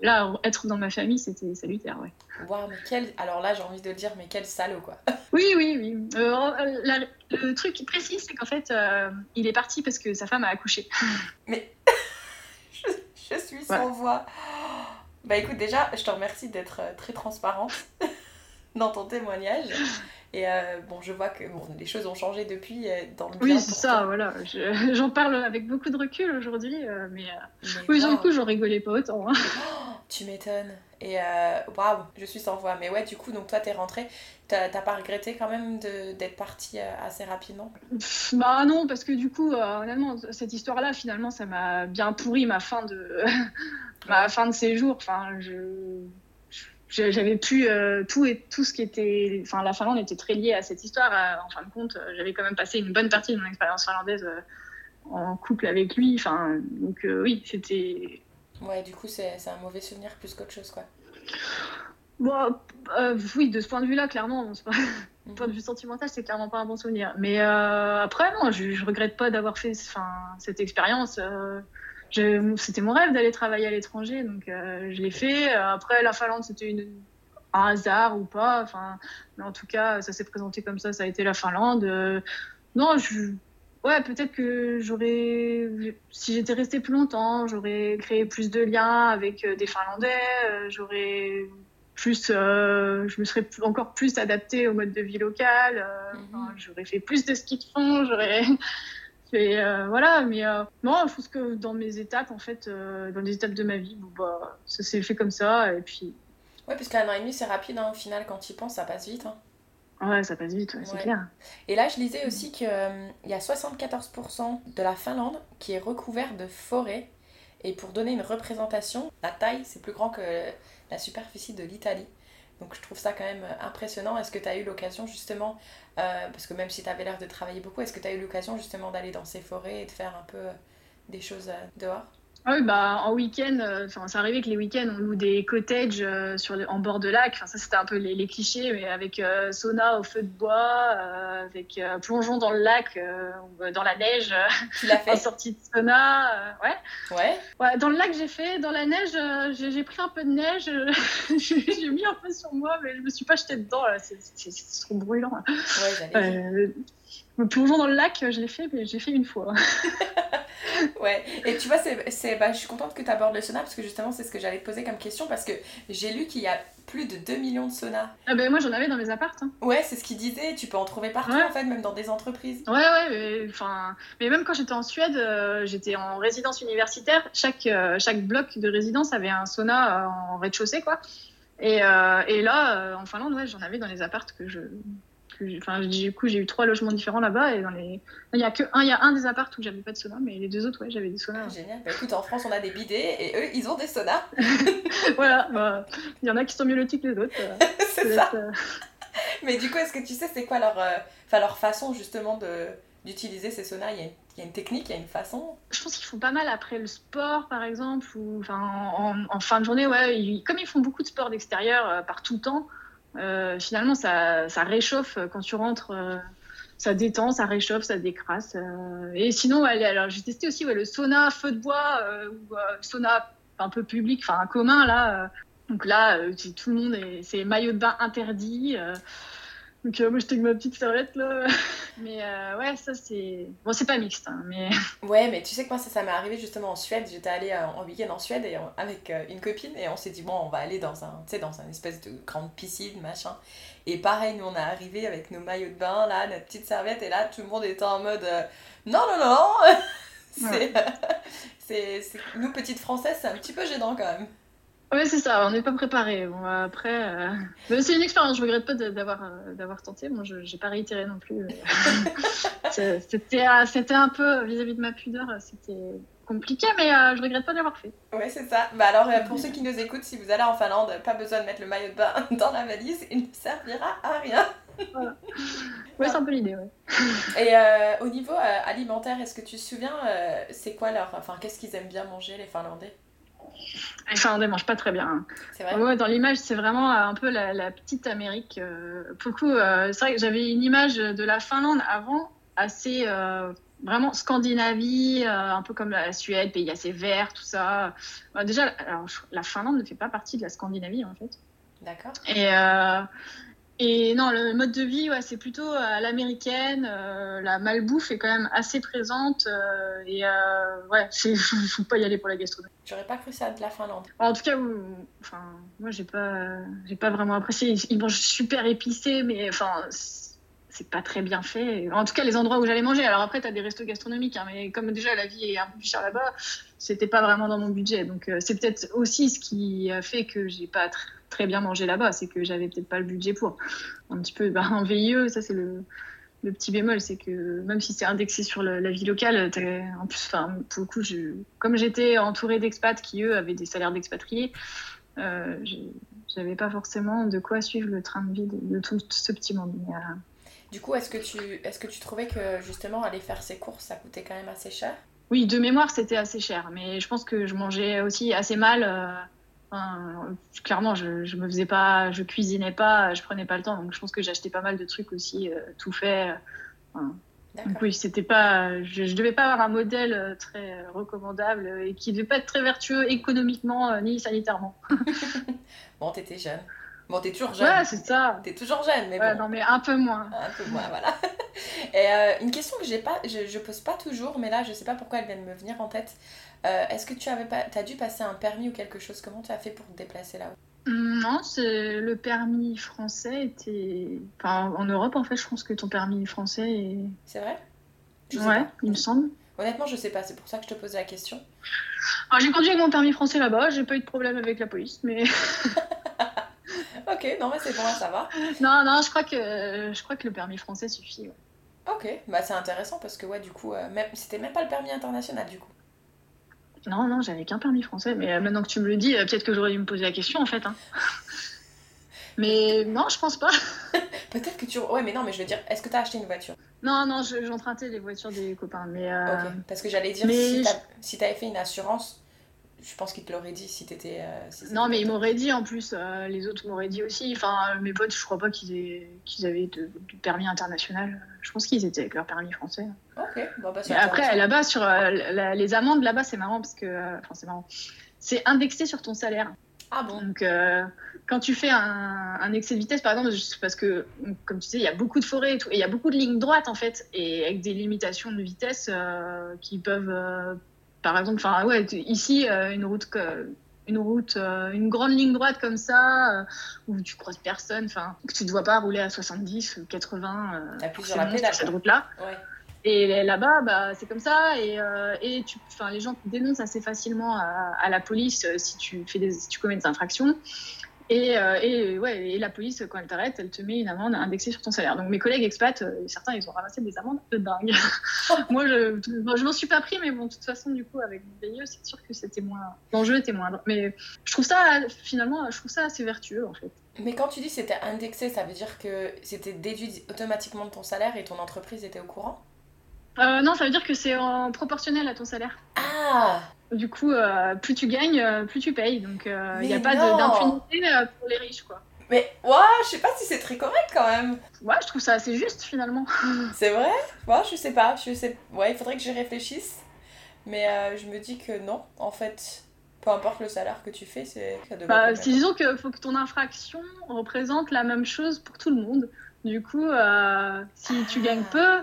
là, être dans ma famille, c'était salutaire, ouais. Waouh, mais quel... Alors là, j'ai envie de dire, mais quel salaud, quoi. Oui, oui, oui. Euh, le truc précis, c'est qu'en fait, euh, il est parti parce que sa femme a accouché. Mais je, suis sans voix. Bah écoute, déjà, je te remercie d'être euh, très transparente dans ton témoignage. Et euh, bon, je vois que bon, les choses ont changé depuis euh, dans le Oui, c'est ça, voilà. J'en parle avec beaucoup de recul aujourd'hui, euh, mais, oui, du coup, j'en rigolais pas autant. Hein. Oh, tu m'étonnes. Et waouh, je suis sans voix. Mais ouais, du coup, donc toi, t'es rentrée. T'as pas regretté quand même d'être partie assez rapidement? Bah non, parce que du coup, honnêtement, cette histoire-là, finalement, ça m'a bien pourri ma fin de ma fin de séjour. Enfin, je j'avais pu euh, tout et tout ce qui était enfin la Finlande était très liée à cette histoire euh, en fin de compte euh, j'avais quand même passé une bonne partie de mon expérience finlandaise en couple avec lui enfin donc oui c'était. Ouais du coup c'est un mauvais souvenir plus qu'autre chose quoi. Bon oui de ce point de vue là clairement pas... du point de vue sentimental c'est clairement pas un bon souvenir. Mais après non je, je regrette pas d'avoir fait enfin cette expérience c'était mon rêve d'aller travailler à l'étranger, donc euh, je l'ai fait. Après, la Finlande, c'était une, un hasard ou pas. Enfin, mais en tout cas, ça s'est présenté comme ça. Ça a été la Finlande. Euh, non, je, ouais, peut-être que j'aurais, si j'étais restée plus longtemps, j'aurais créé plus de liens avec euh, des Finlandais. j'aurais plus, je me serais encore plus adaptée au mode de vie local. Mm-hmm. J'aurais fait plus de ski de fond. J'aurais et euh, voilà, mais euh, non, je pense que dans mes étapes, en fait, euh, dans les étapes de ma vie, bon, bah, ça s'est fait comme ça, et puis... Ouais, parce qu'un an et demi, c'est rapide, hein, au final, quand tu y penses, ça passe vite. Hein. Ouais, ça passe vite, c'est clair. Et là, je lisais aussi qu'il y a 74% de la Finlande qui est recouvert de forêts. Et pour donner une représentation, la taille, c'est plus grand que la superficie de l'Italie. Donc je trouve ça quand même impressionnant. Est-ce que tu as eu l'occasion justement, euh, parce que même si tu avais l'air de travailler beaucoup, est-ce que tu as eu l'occasion justement d'aller dans ces forêts et de faire un peu des choses euh, dehors? Oui, bah, en week-end, euh, enfin, c'est arrivé que les week-ends, on loue des cottages euh, sur en bord de lac. Enfin, ça, c'était un peu les, les, clichés, mais avec euh, sauna au feu de bois, avec plongeon dans le lac, dans la neige, tu l'as fait en sortie de sauna. ouais. ouais. Ouais. Dans le lac, j'ai fait. Dans la neige, j'ai pris un peu de neige. j'ai mis un peu sur moi, mais je me suis pas jetée dedans. C'est trop brûlant. Ouais, j'allais plongeon dans le lac, je l'ai fait, mais j'ai fait une fois. ouais, et tu vois, c'est, bah, je suis contente que tu abordes le sauna parce que justement, c'est ce que j'allais te poser comme question parce que j'ai lu qu'il y a plus de 2 millions de saunas. Ah ben moi j'en avais dans mes apparts. Hein. Ouais, c'est ce qu'il disait, tu peux en trouver partout en fait, même dans des entreprises. Ouais, ouais, mais, enfin, mais même quand j'étais en Suède, euh, j'étais en résidence universitaire, chaque, euh, chaque bloc de résidence avait un sauna euh, en rez-de-chaussée quoi. Et, euh, et là, en Finlande, ouais, j'en avais dans les appartes que je. Enfin, du coup, j'ai eu trois logements différents là-bas. Et dans les. Il y a que un, il y a un des appartes où j'avais pas de sauna, mais les deux autres, ouais, j'avais des saunas. Génial. Bah, écoute, en France, on a des bidets et eux, ils ont des saunas. voilà, bah, il y en a qui sont mieux lotis que les autres. euh, c'est ça. euh, Mais du coup, est-ce que tu sais, c'est quoi leur, euh, enfin, leur façon justement de d'utiliser ces saunas? Il y, a une, il y a une technique, il y a une façon? Je pense qu'ils font pas mal après le sport, par exemple, ou enfin, en, en fin de journée, ouais. ils- comme ils font beaucoup de sport d'extérieur euh, par tout le temps, euh, finalement, ça, réchauffe euh, quand tu rentres. euh, ça détend, ça réchauffe, ça décrasse. euh. Et sinon, alors j'ai testé aussi le sauna feu de bois ou sauna un peu public, enfin un commun là. Donc là, tout le monde est, c'est maillot de bain interdit. Donc euh, moi j'étais avec ma petite serviette là. Mais euh, ouais, ça c'est bon, c'est pas mixte, hein, mais Ouais, mais tu sais que moi, ça, ça m'est arrivé justement en Suède. J'étais allée euh, en week-end en Suède et on- avec une copine et on s'est dit, bon, on va aller dans un, tu sais, dans une espèce de grande piscine, machin. Et pareil, nous, on est arrivé avec nos maillots de bain, là, notre petite serviette, et là, tout le monde était en mode, non, non, non, c'est, c'est, c'est- nous, petites françaises, c'est un petit peu gênant quand même. Ouais, c'est ça, on n'est pas préparé. Bon, après, euh, c'est une expérience, je regrette pas d'avoir euh, d'avoir tenté. Bon, je n'ai pas réitéré non plus. C'était euh, c'était un peu vis-à-vis de ma pudeur, c'était compliqué, mais euh, je regrette pas d'avoir fait. Ouais, c'est ça. Bah alors, pour ceux qui nous écoutent, si vous allez en Finlande, pas besoin de mettre le maillot de bain dans la valise, il ne servira à rien. Ouais, c'est un peu l'idée, ouais. Et euh, au niveau alimentaire, est-ce que tu te souviens, c'est quoi leur. Enfin, qu'est-ce qu'ils aiment bien manger, les Finlandais? Les Finlandais mangent pas très bien. hein. C'est vrai Ouais, dans l'image, c'est vraiment euh, un peu la, la petite Amérique. euh, pour le coup, euh, c'est vrai que j'avais une image de la Finlande avant assez euh, vraiment Scandinavie, euh, un peu comme la Suède, pays assez vert, tout ça. Déjà, alors, la Finlande ne fait pas partie de la Scandinavie en fait. D'accord. Et, euh, et non, le mode de vie, ouais, c'est plutôt à l'américaine. euh, la malbouffe est quand même assez présente. euh, et euh, ouais, il faut, faut pas y aller pour la gastronomie. J'aurais pas cru ça de la Finlande. En tout cas, enfin, moi, j'ai pas, j'ai pas vraiment apprécié. Ils, mangent super épicé, mais enfin, c'est- pas très bien fait. En tout cas, les endroits où j'allais manger. Alors après, t'as des restos gastronomiques, hein, mais comme déjà la vie est un peu plus chère là-bas, c'était pas vraiment dans mon budget. Donc euh, c'est peut-être aussi ce qui a fait que j'ai pas très bien mangé là-bas, c'est que j'avais peut-être pas le budget pour. Un petit peu, bah, en VIE, ça c'est le. Le petit bémol, c'est que même si c'est indexé sur le- la vie locale, en plus, enfin, pour le coup, je, comme j'étais entourée d'expats qui, eux, avaient des salaires d'expatriés, euh, j'avais pas forcément de quoi suivre le train de vie de, de tout ce petit monde. Mais, euh, Du coup, est-ce que, tu, est-ce que tu trouvais que justement aller faire ses courses, ça coûtait quand même assez cher? Oui, de mémoire, c'était assez cher, mais je pense que je mangeais aussi assez mal. euh, enfin, clairement, je, je me faisais pas, je cuisinais pas, je prenais pas le temps, donc je pense que j'achetais pas mal de trucs aussi euh, tout fait. Donc D'accord. oui, c'était pas, je, devais pas avoir un modèle euh, très euh, recommandable euh, et qui devait pas être très vertueux économiquement euh, ni sanitairement. Bon, t'étais jeune. Bon, t'es toujours jeune. Ouais, c'est ça. T'es toujours jeune, mais Ouais, bon. non, mais un peu moins. Un peu moins, voilà. Et euh, une question que j'ai pas, je, je pose pas toujours, mais là, je sais pas pourquoi elle vient de me venir en tête. Euh, Est-ce que tu avais pas, t'as dû passer un permis ou quelque chose? Comment tu as fait pour te déplacer là-haut? Non, c'est le permis français était. Enfin, en Europe, en fait, je pense que ton permis français est. C'est vrai? Je Ouais, pas. il me semble. Honnêtement, je sais pas. C'est pour ça que je te posais la question. Alors, j'ai conduit avec mon permis français là-bas, j'ai pas eu de problème avec la police, mais. Ok, non, mais c'est bon à savoir. non, non, je crois que, je crois que le permis français suffit. ouais. Ok, bah c'est intéressant parce que ouais, du coup, euh, même, c'était même pas le permis international du coup. Non, non, j'avais qu'un permis français, mais euh, maintenant que tu me le dis, euh, peut-être que j'aurais dû me poser la question en fait. hein. mais non, je pense pas. Peut-être que tu. Ouais, mais non, mais je veux dire, est-ce que t'as acheté une voiture? Non, non, je- j'empruntais les voitures des copains, mais. euh, Ok, parce que j'allais dire, mais si je- si t'avais fait une assurance, je pense qu'ils te l'auraient dit si t'étais. euh, si Non, mais ils m'auraient dit en plus, euh, les autres m'auraient dit aussi. Enfin, euh, mes potes, je crois pas qu'ils aient... qu'ils avaient de, de permis international. Je pense qu'ils étaient avec leur permis français. Ok, bon bah Mais après, là-bas, sur euh, la- les amendes, là-bas, c'est marrant parce que. Enfin, c'est marrant. C'est indexé sur ton salaire. Ah bon? Donc, quand tu fais un, un excès de vitesse, par exemple, parce que, comme tu sais, il y a beaucoup de forêts et tout, et il y a beaucoup de lignes droites, en fait, et avec des limitations de vitesse qui peuvent, par exemple, enfin, ouais, ici, euh, une route, une route, euh, une grande ligne droite comme ça, euh, où tu croises personne, enfin, que tu ne dois pas rouler à 70 ou 80, euh, T'appuies sur cette route-là. Ouais. Et là-bas, bah, c'est comme ça. Et, euh, et tu, les gens te dénoncent assez facilement à, à la police si tu, fais des, si tu commets des infractions. Et, euh, et, ouais, et la police, quand elle t'arrête, elle te met une amende indexée sur ton salaire. Donc mes collègues expats, euh, certains, ils ont ramassé des amendes de dingue. Moi, je, je m'en suis pas pris, mais bon, de toute façon, du coup, avec mon VIE, c'est sûr que c'était moins. L'enjeu était moindre. Mais je trouve ça, finalement, je trouve ça assez vertueux, en fait. Mais quand tu dis c'était indexé, ça veut dire que c'était déduit automatiquement de ton salaire et ton entreprise était au courant? Euh, Non, ça veut dire que c'est en proportionnel à ton salaire. Ah du coup, euh, plus tu gagnes, euh, plus tu payes. Donc, il n'y a pas d'impunité pour les riches, quoi. Mais ouais, je sais pas si c'est très correct quand même. Ouais, je trouve ça assez juste finalement. C'est vrai? Ouais, je sais pas. Je sais... Ouais, il faudrait que j'y réfléchisse. Mais je me dis que non, en fait, peu importe le salaire que tu fais, c'est. Bah, disons qu'il faut que ton infraction représente la même chose pour tout le monde. Du coup, si tu gagnes peu,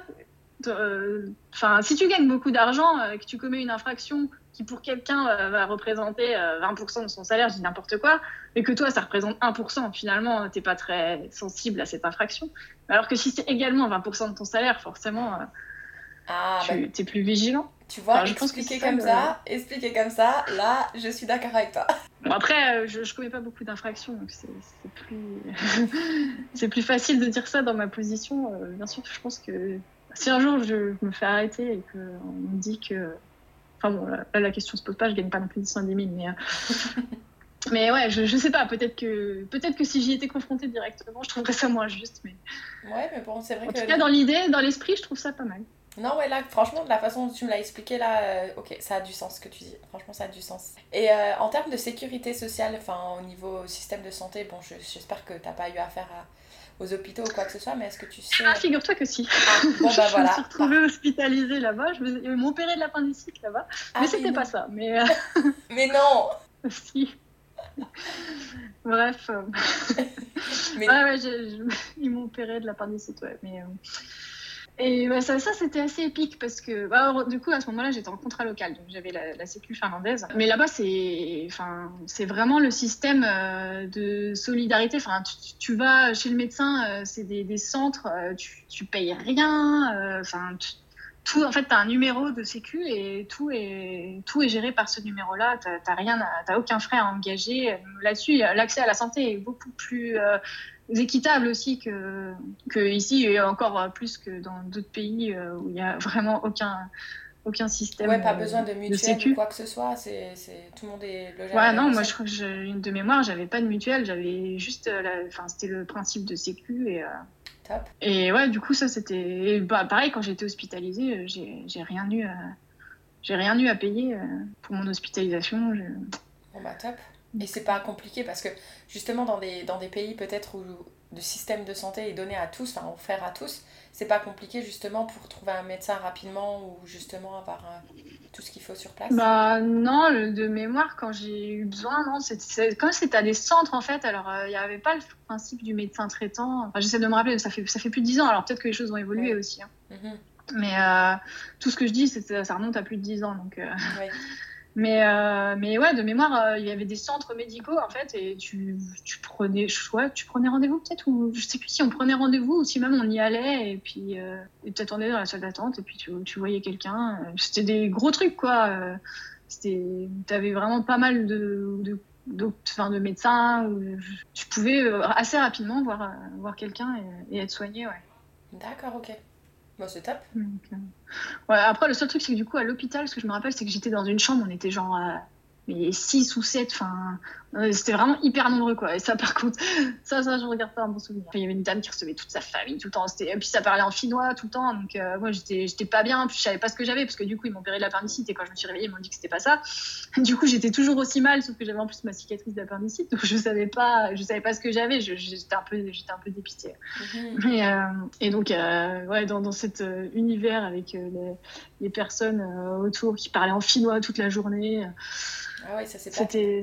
enfin, si tu gagnes beaucoup d'argent et que tu commets une infraction qui pour quelqu'un euh, va représenter 20% euh, de son salaire, je dis n'importe quoi, et que toi ça représente 1%, finalement t'es pas très sensible à cette infraction. Alors que si c'est également 20% de ton salaire, forcément euh, ah, tu bah, es plus vigilant. Tu vois, enfin, expliquer comme ça, expliquer comme ça, là je suis d'accord avec toi. Bon, après, je, je connais pas beaucoup d'infractions, donc c'est plus... c'est plus facile de dire ça dans ma position. bien sûr, je pense que si un jour je me fais arrêter et qu'on me dit que Enfin bon, là, la question se pose pas, je gagne pas non plus 10 000, mais. Euh, mais ouais, je, je sais pas, peut-être que, peut que si j'y étais confrontée directement, je trouverais ça moins juste. Mais... Ouais, mais bon, c'est vrai en que. En tout cas, dans l'idée, dans l'esprit, je trouve ça pas mal. Non, ouais, là, franchement, de la façon dont tu me l'as expliqué, là, euh, ok, ça a du sens ce que tu dis. Franchement, ça a du sens. Et euh, en termes de sécurité sociale, enfin, au niveau système de santé, bon, j'espère que t'as pas eu affaire à aux hôpitaux ou quoi que ce soit, mais est-ce que tu sais. Ah, figure-toi que si. Ah, bon, bah, je me suis retrouvée hospitalisée là-bas. Je me... Opéré de l'appendicite là-bas. Ah, mais c'était pas ça. Mais, euh, mais non Si. Bref. mais... Ah ouais, ils m'ont opéré de l'appendicite, ouais. Mais. Et bah, ça, c'était assez épique parce que bah, du coup à ce moment-là j'étais en contrat local, donc j'avais la, sécu finlandaise. Mais là-bas c'est, enfin, vraiment le système euh, de solidarité. Enfin, tu, vas chez le médecin, euh, c'est des, centres, euh, tu, tu payes rien. Enfin, tout en fait t'as un numéro de sécu et tout est tout est géré par ce numéro-là. Rien, t'as aucun frais à engager là-dessus. L'accès à la santé est beaucoup plus équitable aussi que, que ici et encore plus que dans d'autres pays euh, où il n'y a vraiment aucun aucun système ouais pas besoin de mutuelle ou quoi que ce soit c'est tout le monde est logé ouais non moi je crois que une de mémoire j'avais pas de mutuelle j'avais juste euh, enfin c'était le principe de sécu et euh, Top. et ouais du coup ça c'était bah, pareil quand j'étais hospitalisée j'ai rien eu j'ai rien eu à payer pour mon hospitalisation je... bon bah top et c'est pas compliqué parce que justement dans des, dans des pays peut-être où le système de santé est donné à tous, enfin offert à tous, c'est pas compliqué justement pour trouver un médecin rapidement ou justement avoir euh, tout ce qu'il faut sur place Bah non, de mémoire quand j'ai eu besoin, non, c'est comme c'était à des centres en fait, alors euh, il n'y avait pas le principe du médecin traitant. Enfin, J'essaie de me rappeler, ça fait, ça fait plus de 10 ans, alors peut-être que les choses ont évolué aussi. Hein. Mhm. Mais euh, tout ce que je dis, ça remonte à plus de 10 ans. Donc, mais, euh, mais ouais, de mémoire, euh, il y avait des centres médicaux en fait, et tu, tu prenais, tu prenais rendez-vous peut-être, ou je sais plus si on prenait rendez-vous ou si même on y allait, et puis euh, tu attendais dans la salle d'attente, et puis tu, tu voyais quelqu'un. C'était des gros trucs quoi. C'était, t'avais vraiment pas mal de, de de, de médecins, où tu pouvais assez rapidement voir, voir quelqu'un et, être soigné. Ouais. D'accord, ok. Après, le seul truc, c'est que du coup, à l'hôpital, ce que je me rappelle, c'est que j'étais dans une chambre, on était genre euh, mais 6 ou 7, enfin, c'était vraiment hyper nombreux, quoi. Et ça, par contre, ça, ça, je regarde pas un bon souvenir. il y avait une dame qui recevait toute sa famille tout le temps. Et puis, ça parlait en finnois tout le temps. Donc, euh, moi, j'étais, j'étais pas bien. Puis, je savais pas ce que j'avais, parce que du coup, ils m'ont opéré de l'appendicite. Et quand je me suis réveillée, ils m'ont dit que c'était pas ça. Du coup, j'étais toujours aussi mal, sauf que j'avais en plus ma cicatrice d'appendicite. Donc, je savais pas, je savais pas ce que j'avais. j'étais un peu, j'étais un peu dépitée. Mhm. Et, euh, et, donc, ouais, dans, dans cet univers avec les, les, personnes autour qui parlaient en finnois toute la journée. Ah ouais, ça c'est C'était.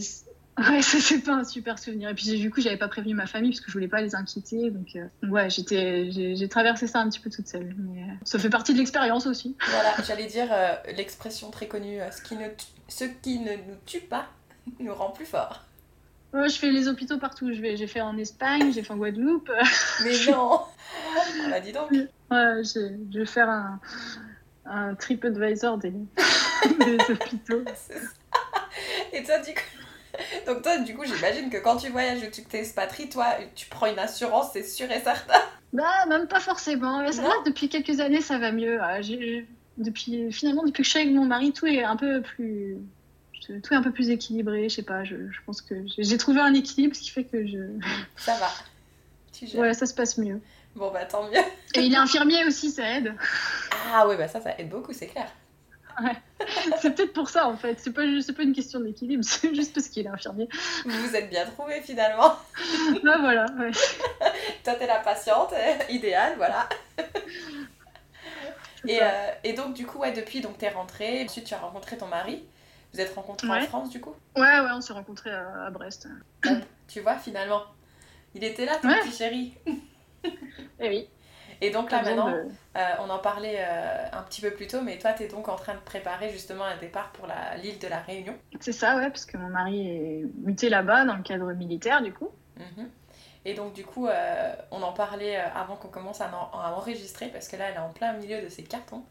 Ouais, ça c'est pas un super souvenir. Et puis du coup, j'avais pas prévenu ma famille parce que je voulais pas les inquiéter. Donc, euh, ouais, j'étais, j'ai traversé ça un petit peu toute seule. Mais euh, ça fait partie de l'expérience aussi. Voilà, j'allais dire euh, l'expression très connue ce, qui ne ce qui ne nous tue pas nous rend plus forts. Ouais, je fais les hôpitaux partout. Je vais, j'ai fait en Espagne, j'ai fait en Guadeloupe. Mais non On l'a dit donc. Ouais, je vais faire un, un trip advisor des, des hôpitaux. Et toi, du coup. Donc toi, du coup, j'imagine que quand tu voyages ou tu t'expatries, toi, tu prends une assurance, c'est sûr et certain. Bah, même pas forcément. Mais ça va, depuis quelques années, ça va mieux. Ah, j'ai- Depuis, finalement, depuis que je suis avec mon mari, tout est un peu plus... Tout est un peu plus équilibré, je sais pas, je, je pense que j'ai j'ai trouvé un équilibre, ce qui fait que je... Ça va. Tu gères. Ouais, ça se passe mieux. Bon, bah tant mieux. Et il est infirmier aussi, ça aide. Ah ouais, bah ça, ça aide beaucoup, c'est clair. C'est peut-être pour ça, en fait. C'est pas, pas une question d'équilibre, c'est juste parce qu'il est infirmier. Vous vous êtes bien trouvés finalement. Ah, voilà, ouais. Toi, t'es la patiente, euh, idéale, voilà. Et, euh, et donc, du coup, ouais, depuis, donc t'es rentrée. Ensuite, tu as rencontré ton mari. Vous êtes rencontrés en. France, du coup? Ouais, ouais, on s'est rencontrés à, à Brest. Tu vois, finalement. Il était là, ton petit chéri. Eh oui. Et donc là, maintenant, de- euh, on en parlait euh, un petit peu plus tôt, mais toi, t'es donc en train de préparer justement un départ pour l'île de la Réunion. C'est ça, ouais, parce que mon mari est muté là-bas dans le cadre militaire, du coup. Mhm. Et donc, du coup, euh, on en parlait euh, avant qu'on commence à, en- à enregistrer, parce que là, elle est en plein milieu de ses cartons.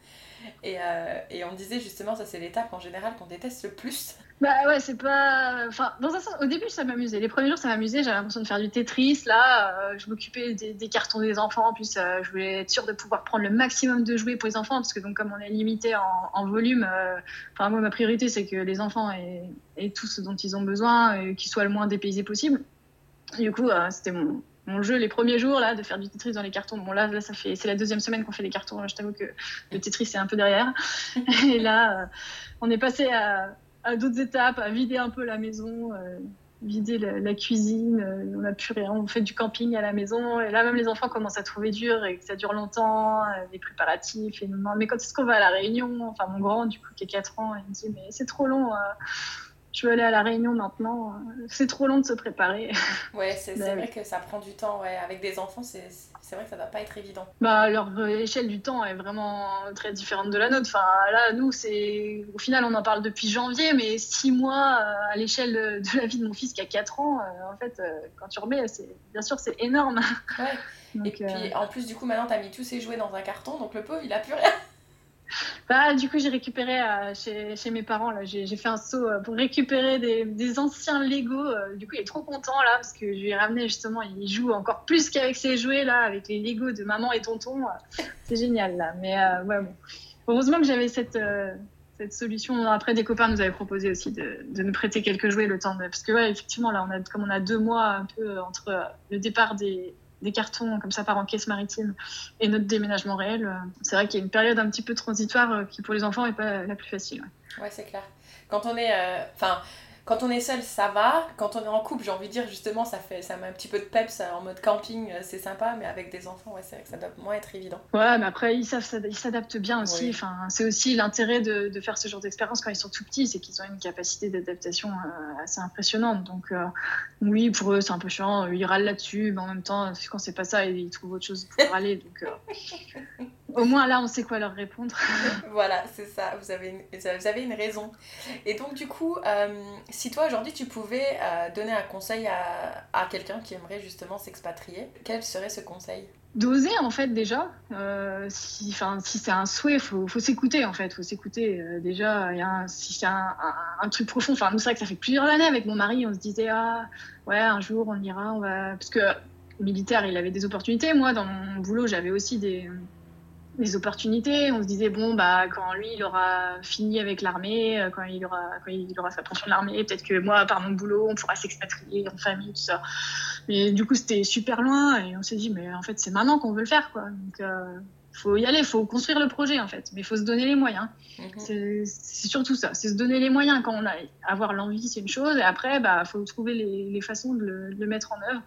Et, euh, et on disait justement, ça c'est l'étape en général qu'on déteste le plus. Bah ouais, c'est pas. Enfin, dans un sens, au début, ça m'amusait. Les premiers jours, ça m'amusait. J'avais l'impression de faire du Tetris. Là, euh, je m'occupais des, cartons des enfants. En plus, euh, je voulais être sûre de pouvoir prendre le maximum de jouets pour les enfants, parce que donc, comme on est limité en, en volume, euh, enfin, moi, ma priorité, c'est que les enfants aient, aient tout ce dont ils ont besoin, et qu'ils soient le moins dépaysés possible. Du coup, c'était mon, mon jeu les premiers jours là de faire du Tetris dans les cartons. Bon là, là ça fait c'est la deuxième semaine qu'on fait des cartons. Je t'avoue que le Tetris c'est un peu derrière. Et là, euh, on est passé à, à d'autres étapes, à vider un peu la maison, euh, vider la, la cuisine. euh, on a pu rien, on fait du camping à la maison. Et là, même les enfants commencent à trouver dur et que ça dure longtemps, les préparatifs. Et mais quand est-ce qu'on va à la Réunion? Enfin mon grand du coup qui a 4 ans, il me dit mais c'est trop long. Je veux aller à la Réunion maintenant. euh, C'est trop long de se préparer. Ouais, c'est Bah vrai que ça prend du temps. Ouais. Avec des enfants, c'est c'est vrai que ça doit pas être évident. Bah, leur euh, échelle du temps est vraiment très différente de la nôtre. Enfin, là, nous, c'est au final, on en parle depuis janvier, mais six mois euh, à l'échelle de, de la vie de mon fils qui a 4 ans, en fait, quand tu remets, c'est bien sûr, c'est énorme. Ouais. Donc, et puis euh, en plus, du coup, maintenant, t'as mis tous ses jouets dans un carton, donc le pauvre, il a plus rien. Bah, du coup, j'ai récupéré euh, chez, mes parents, là, j'ai fait un saut euh, pour récupérer des, anciens Lego. euh, du coup, il est trop content là, parce que je lui ai ramené justement, il joue encore plus qu'avec ses jouets là, avec les Lego de maman et tonton. c'est génial là. Mais bon. Heureusement que j'avais cette. cette solution. Après, des copains nous avaient proposé aussi de, de nous prêter quelques jouets le temps de. Parce que, effectivement, là, on a, comme on a deux mois un peu entre le départ des, des cartons comme ça par en caisse maritime et notre déménagement réel, euh, c'est vrai qu'il y a une période un petit peu transitoire euh, qui, pour les enfants, n'est pas la plus facile. ouais. Ouais, c'est clair. Quand on est, euh, enfin, quand on est seul, ça va. Quand on est en couple, j'ai envie de dire justement, ça fait, ça met un petit peu de peps euh, en mode camping, euh, c'est sympa. Mais avec des enfants, ouais, c'est vrai que ça doit moins être évident. Ouais, mais après, ils savent, s'ad- ils s'adaptent bien aussi. Oui. Enfin, c'est aussi l'intérêt de, de faire ce genre d'expérience quand ils sont tout petits, c'est qu'ils ont une capacité d'adaptation euh, assez impressionnante. Donc, euh, oui, pour eux, c'est un peu chiant. Ils râlent là-dessus, mais en même temps, quand c'est pas ça, ils trouvent autre chose pour râler. Donc, euh, au moins là, on sait quoi leur répondre. voilà, c'est ça. Vous avez, une, vous avez une raison. Et donc du coup, euh, si toi aujourd'hui tu pouvais euh, donner un conseil à, à quelqu'un qui aimerait justement s'expatrier, quel serait ce conseil? D'oser, en fait, déjà. Euh, si si c'est un souhait, il faut, faut s'écouter, en fait. faut s'écouter. Euh, déjà, y a un- si c'est un, un, un truc profond. Enfin, nous, c'est vrai que ça fait plusieurs années avec mon mari, on se disait, ah, ouais, un jour, on ira, on va. Parce que militaire, il avait des opportunités. Moi, dans mon boulot, j'avais aussi des, des opportunités. On se disait, bon, bah, quand lui, il aura fini avec l'armée, euh, quand il aura, quand il aura sa pension de l'armée, peut-être que moi, par mon boulot, on pourra s'expatrier en famille, tout ça. Mais du coup, c'était super loin et on s'est dit, mais en fait, c'est maintenant qu'on veut le faire, quoi. Donc, euh, faut y aller, faut construire le projet, en fait. Mais il faut se donner les moyens. Mhm. C'est c'est surtout ça, c'est se donner les moyens. Quand on a avoir l'envie, c'est une chose, et après, bah, faut trouver les, les façons de le, de le mettre en œuvre.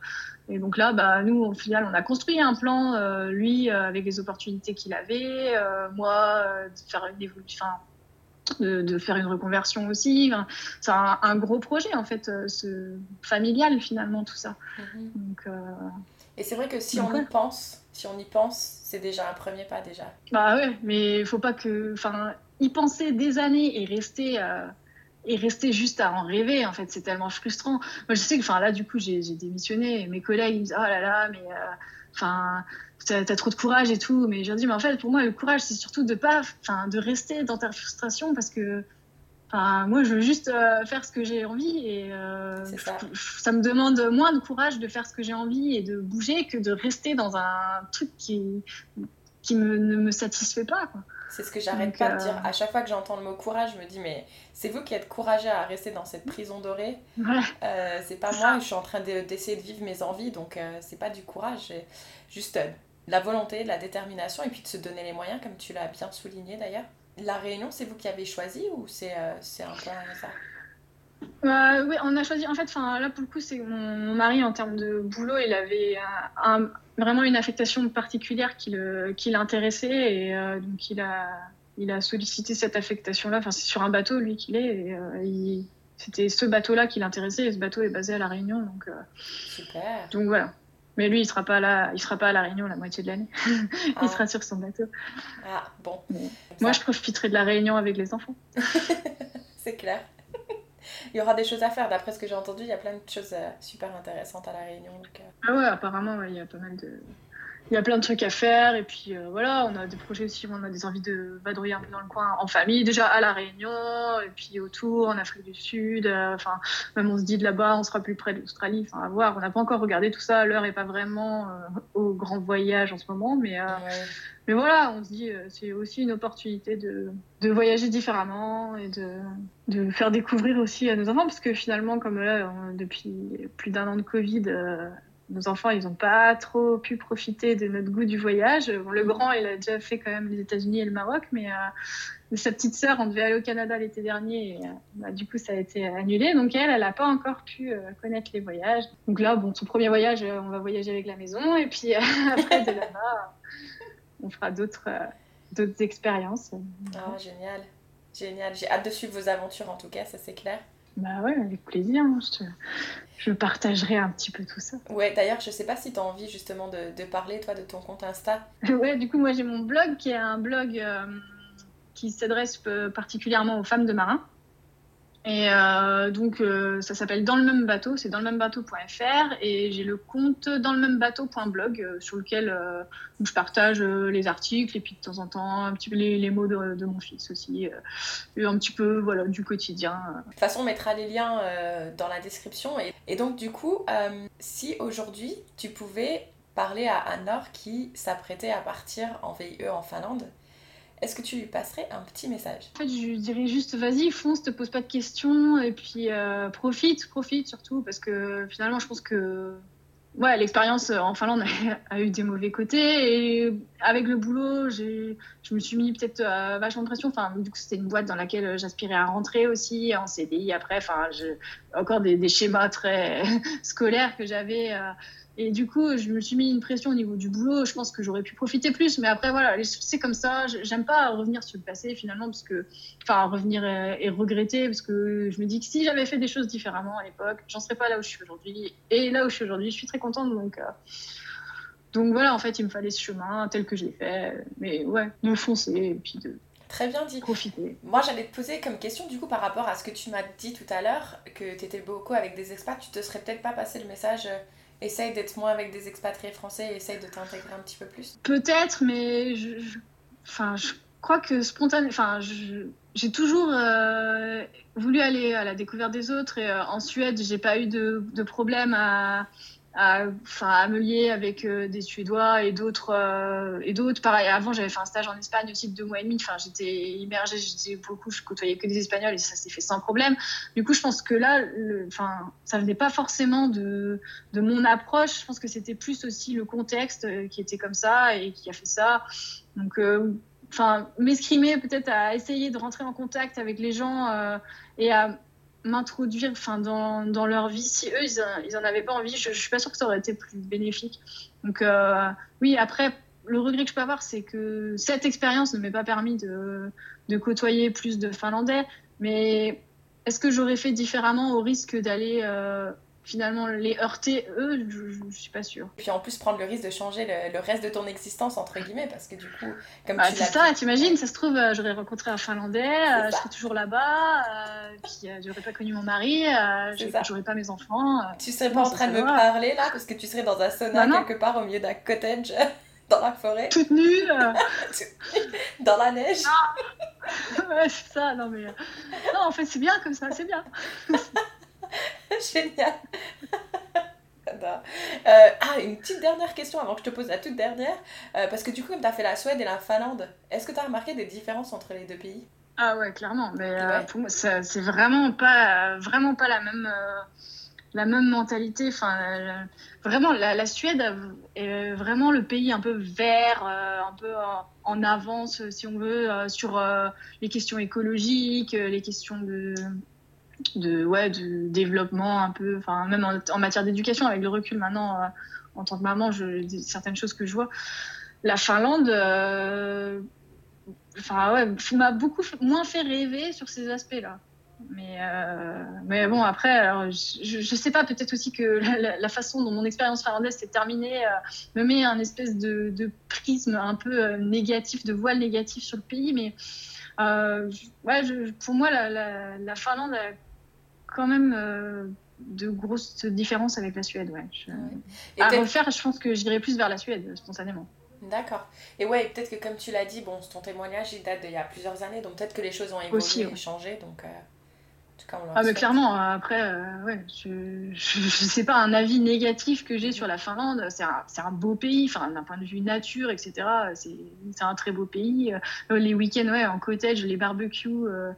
Et donc là, bah, nous, au final, on a construit un plan, euh, lui, euh, avec les opportunités qu'il avait, euh, moi, de faire une évolution. De, de faire une reconversion aussi. Enfin, c'est un, un gros projet en fait, ce familial finalement tout ça. Mhm. Donc, Et c'est vrai que si Donc, on y pense, si on y pense, c'est déjà un premier pas déjà. Bah ouais, mais il faut pas que. Enfin, y penser des années et rester. Euh, et rester juste à en rêver, en fait, c'est tellement frustrant. Moi, je sais que, enfin, là, du coup, j'ai démissionné. Et mes collègues, ils me disent, oh là là, mais, euh, enfin, t'as t'as trop de courage et tout. Mais je leur dis, mais en fait, pour moi, le courage, c'est surtout de pas, enfin, de rester dans ta frustration parce que, Enfin, moi, je veux juste euh, faire ce que j'ai envie et ça. ça. me demande moins de courage de faire ce que j'ai envie et de bouger que de rester dans un truc qui, qui me, ne me satisfait pas. Quoi. C'est ce que j'arrête pas de dire. À chaque fois que j'entends le mot courage, je me dis, mais c'est vous qui êtes courageux à rester dans cette prison dorée. Euh, c'est pas moi, je suis en train d'essayer de, vivre mes envies, donc euh, c'est pas du courage, c'est juste euh, la volonté, de la détermination, et puis de se donner les moyens, comme tu l'as bien souligné d'ailleurs. La Réunion, c'est vous qui avez choisi ou c'est un peu ça oui, on a choisi. En fait, là pour le coup, c'est mon, mari en termes de boulot, il avait un, vraiment une affectation particulière qui, le, qui l'intéressait et euh, donc il a, il a sollicité cette affectation-là. Enfin, c'est sur un bateau, lui, qu'il est. Et, euh, c'était ce bateau-là qui l'intéressait et ce bateau est basé à La Réunion. Donc, euh, Super. Donc voilà. Mais lui, il sera pas là, il sera pas à La Réunion la moitié de l'année. il ah. sera sur son bateau. Ah, bon. moi, je profiterai de La Réunion avec les enfants. c'est clair il y aura des choses à faire. D'après ce que j'ai entendu, il y a plein de choses euh, super intéressantes à La Réunion. Euh. Ah ouais, apparemment, il y a pas mal de. Il y a plein de trucs à faire et puis euh, voilà, on a des projets aussi, on a des envies de vadrouiller un peu dans le coin en famille, déjà à La Réunion et puis autour, en Afrique du Sud, enfin même on se dit de là-bas, on sera plus près de l'Australie, enfin à voir, on n'a pas encore regardé tout ça, l'heure est pas vraiment au grand voyage en ce moment, mais mais voilà, on se dit, euh, c'est aussi une opportunité de, de, voyager différemment et de, de, faire découvrir aussi à nos enfants, parce que finalement, comme là, depuis plus d'un an de Covid, euh, nos enfants, ils n'ont pas trop pu profiter de notre goût du voyage. le grand, il a déjà fait quand même les États-Unis et le Maroc, mais euh, sa petite sœur, on devait aller au Canada l'été dernier, et bah, du coup, ça a été annulé. Donc elle, elle n'a pas encore pu connaître les voyages. Donc là, bon, son premier voyage, on va voyager avec la maison, et puis après, de là-bas on fera d'autres euh, d'autres expériences. Ah, génial. Génial. J'ai hâte de suivre vos aventures en tout cas, ça c'est clair. Bah ouais, avec plaisir. Hein. Je, je, partagerai un petit peu tout ça. Ouais, d'ailleurs, je sais pas si tu as envie justement de, de, parler, toi, de ton compte Insta. ouais, du coup, moi j'ai mon blog qui est un blog euh, qui s'adresse euh, particulièrement aux femmes de marins. Et euh, donc, euh, ça s'appelle Dans le même bateau, c'est dans et j'ai le compte dans euh, sur lequel euh, je partage les articles et puis de temps en temps un petit peu les, les mots de, de, mon fils aussi, un petit peu voilà, du quotidien. De toute façon, on mettra les liens dans la description. Et, et donc, du coup, si aujourd'hui tu pouvais parler à Anne-Laure qui s'apprêtait à partir en VIE en Finlande, est-ce que tu lui passerais un petit message? En fait, je dirais juste vas-y, fonce, te pose pas de questions et puis euh, profite, profite surtout parce que finalement, je pense que ouais, l'expérience en Finlande a, eu des mauvais côtés et avec le boulot, je me suis mis peut-être euh, vachement de pression. Enfin, du coup, c'était une boîte dans laquelle j'aspirais à rentrer aussi en CDI après. Enfin, encore des, schémas très scolaires que j'avais. Euh, et du coup, je me suis mis une pression au niveau du boulot. Je pense que j'aurais pu profiter plus. Mais après, voilà, c'est comme ça. J'aime pas revenir sur le passé finalement, parce que, enfin, revenir et, regretter, parce que je me dis que si j'avais fait des choses différemment à l'époque, j'en serais pas là où je suis aujourd'hui. Et là où je suis aujourd'hui, je suis très contente. Donc, euh, donc voilà, en fait, il me fallait ce chemin tel que je l'ai fait. Mais ouais, de foncer et puis de. Très bien dit. Profiter. Moi, j'allais te poser comme question, du coup, par rapport à ce que tu m'as dit tout à l'heure, que tu étais beaucoup avec des expats, tu te serais peut-être pas passé le message euh, essaye d'être moins avec des expatriés français et essaye de t'intégrer un petit peu plus Peut-être, mais je, enfin, je crois que spontanément, enfin, j'ai toujours euh, voulu aller à la découverte des autres et euh, en Suède, j'ai pas eu de, de problème à, à, à me lier avec euh, des Suédois et d'autres. Euh, et d'autres. Pareil, avant, j'avais fait un stage en Espagne aussi de deux mois et demi. Enfin, j'étais immergée, j'étais beaucoup, je côtoyais que des Espagnols et ça s'est fait sans problème. Du coup, je pense que là, enfin, ça venait pas forcément de, de mon approche. Je pense que c'était plus aussi le contexte euh, qui était comme ça et qui a fait ça. Donc, enfin, m'escrimer peut-être à essayer de rentrer en contact avec les gens et à m'introduire enfin dans, dans, leur vie. Si eux ils, ils en avaient pas envie je, je, suis pas sûre que ça aurait été plus bénéfique. Donc euh, oui après le regret que je peux avoir c'est que cette expérience ne m'ait pas permis de, de, côtoyer plus de finlandais. Mais est-ce que j'aurais fait différemment au risque d'aller euh, finalement les heurter eux je, je, suis pas sûre puis en plus prendre le risque de changer le, le, reste de ton existence entre guillemets parce que du coup comme bah, tu c'est ça t'imagines ça se trouve euh, j'aurais rencontré un finlandais euh, je serais toujours là-bas euh, puis euh, j'aurais pas connu mon mari j'aurais pas mes enfants tu serais pas en train de me parler là parce que tu serais dans un sauna bah quelque part au milieu d'un cottage Dans la forêt Toute nue. euh. Dans la neige ouais, c'est ça. Non, mais. Non, en fait, c'est bien comme ça, c'est bien. Génial. Euh, ah, une petite dernière question avant que je te pose la toute dernière. Euh, parce que du coup, comme tu as fait la Suède et la Finlande, est-ce que tu as remarqué des différences entre les deux pays? Ah ouais, clairement. Mais euh, Ouais. pour moi, ça- c'est vraiment pas, vraiment pas la même, la même mentalité. Enfin, vraiment, la, la Suède est vraiment le pays un peu vert, un peu en, avance, si on veut, sur les questions écologiques, les questions de, de, ouais, de développement un peu, enfin, même en, matière d'éducation, avec le recul maintenant, euh, en tant que maman, je, certaines choses que je vois. La Finlande, euh, enfin ouais, m'a beaucoup moins fait rêver sur ces aspects-là. Mais, euh, mais bon, après, je, je sais pas, peut-être aussi que la, façon dont mon expérience finlandaise s'est terminée me met un espèce de, prisme un peu négatif, de voile négatif sur le pays. Mais ouais, pour moi, la, la- la Finlande a quand même euh, de grosses différences avec la Suède. Ouais. Je- Et à refaire, je pense que j'irais plus vers la Suède, spontanément. D'accord. Et ouais, peut-être que comme tu l'as dit, bon, ton témoignage, il date d'il y a plusieurs années, donc peut-être que les choses ont évolué Aussi, et changé, donc... euh, tout cas, on leur Ah, mais clairement, après, euh, ouais, je, je sais pas, un avis négatif que j'ai sur la Finlande, c'est un, un beau pays, d'un point de vue nature, etc., c'est un très beau pays. Euh, les week-ends, ouais, en cottage, les barbecues, euh,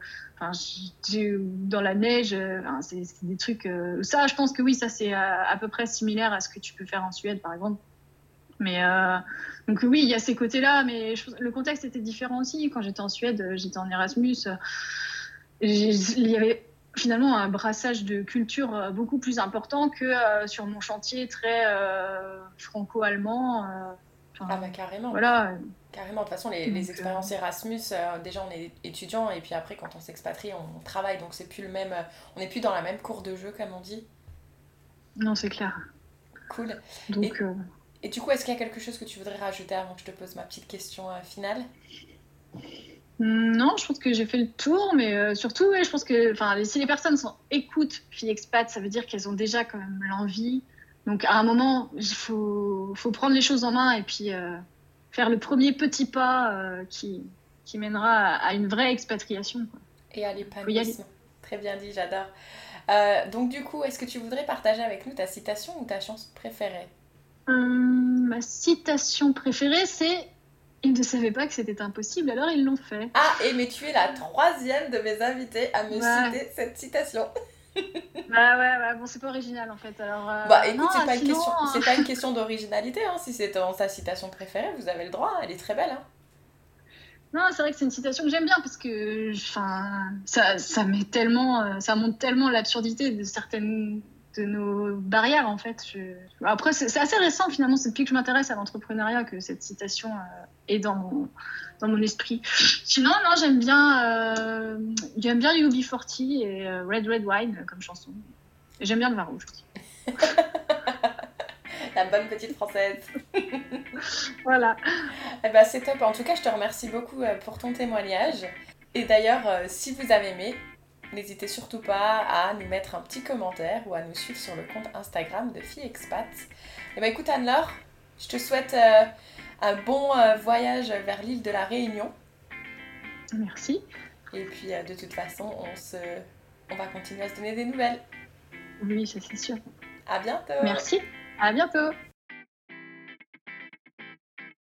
dans la neige, euh, c'est des trucs. ça, je pense que oui, ça, c'est à, à peu près similaire à ce que tu peux faire en Suède, par exemple. Mais donc oui, il y a ces côtés-là, mais je le contexte était différent aussi. Quand j'étais en Suède, j'étais en Erasmus. il y avait finalement un brassage de culture euh, beaucoup plus important que euh, sur mon chantier très euh, franco-allemand. euh, Ah bah carrément. voilà. Carrément, de toute façon, les, Donc, les expériences Erasmus, déjà on est étudiant et puis après quand on s'expatrie, on travaille, donc c'est plus le même, on n'est plus dans la même cour de jeu comme on dit. Non, c'est clair. Cool. Donc, euh, Et du coup, est-ce qu'il y a quelque chose que tu voudrais rajouter avant que je te pose ma petite question finale? Non, je pense que j'ai fait le tour, mais euh, surtout, ouais, je pense que si les personnes sont écoutent Fille Expat, ça veut dire qu'elles ont déjà quand même l'envie. Donc, à un moment, il faut, faut prendre les choses en main et puis euh, faire le premier petit pas euh, qui, qui mènera à, à une vraie expatriation. quoi. Et à l'épanouissement. Très bien dit, j'adore. Donc du coup, est-ce que tu voudrais partager avec nous ta citation ou ta chanson préférée? Ma citation préférée, c'est Ils ne savaient pas que c'était impossible, alors ils l'ont fait. Ah, et mais tu es la troisième de mes invités à me Ouais. citer cette citation. Bah ouais, bon, c'est pas original en fait. Alors, euh, Bah écoute, c'est pas, une sinon, question, c'est pas une question d'originalité, hein. si c'est sa citation préférée, vous avez le droit, elle est très belle. Hein. Non, c'est vrai que c'est une citation que j'aime bien parce que ça, ça met tellement, euh, ça montre tellement l'absurdité de certaines de nos barrières en fait. Je- Après, c'est assez récent finalement, c'est depuis que je m'intéresse à l'entrepreneuriat que cette citation euh, est dans mon, dans mon esprit. Sinon, non, j'aime bien, euh, j'aime bien UB40 et euh, Red Red Wine comme chanson. Et j'aime bien le vin rouge aussi. La bonne petite française. Voilà. Eh ben, c'est top. En tout cas, je te remercie beaucoup euh, pour ton témoignage. Et d'ailleurs, si vous avez aimé, n'hésitez surtout pas à nous mettre un petit commentaire ou à nous suivre sur le compte Instagram de Fille Expat. Et ben écoute Anne-Laure, je te souhaite euh, un bon euh, voyage vers l'île de la Réunion. Merci. Et puis euh, de toute façon, on, se... on va continuer à se donner des nouvelles. Oui, ça c'est sûr. À bientôt Merci. À bientôt.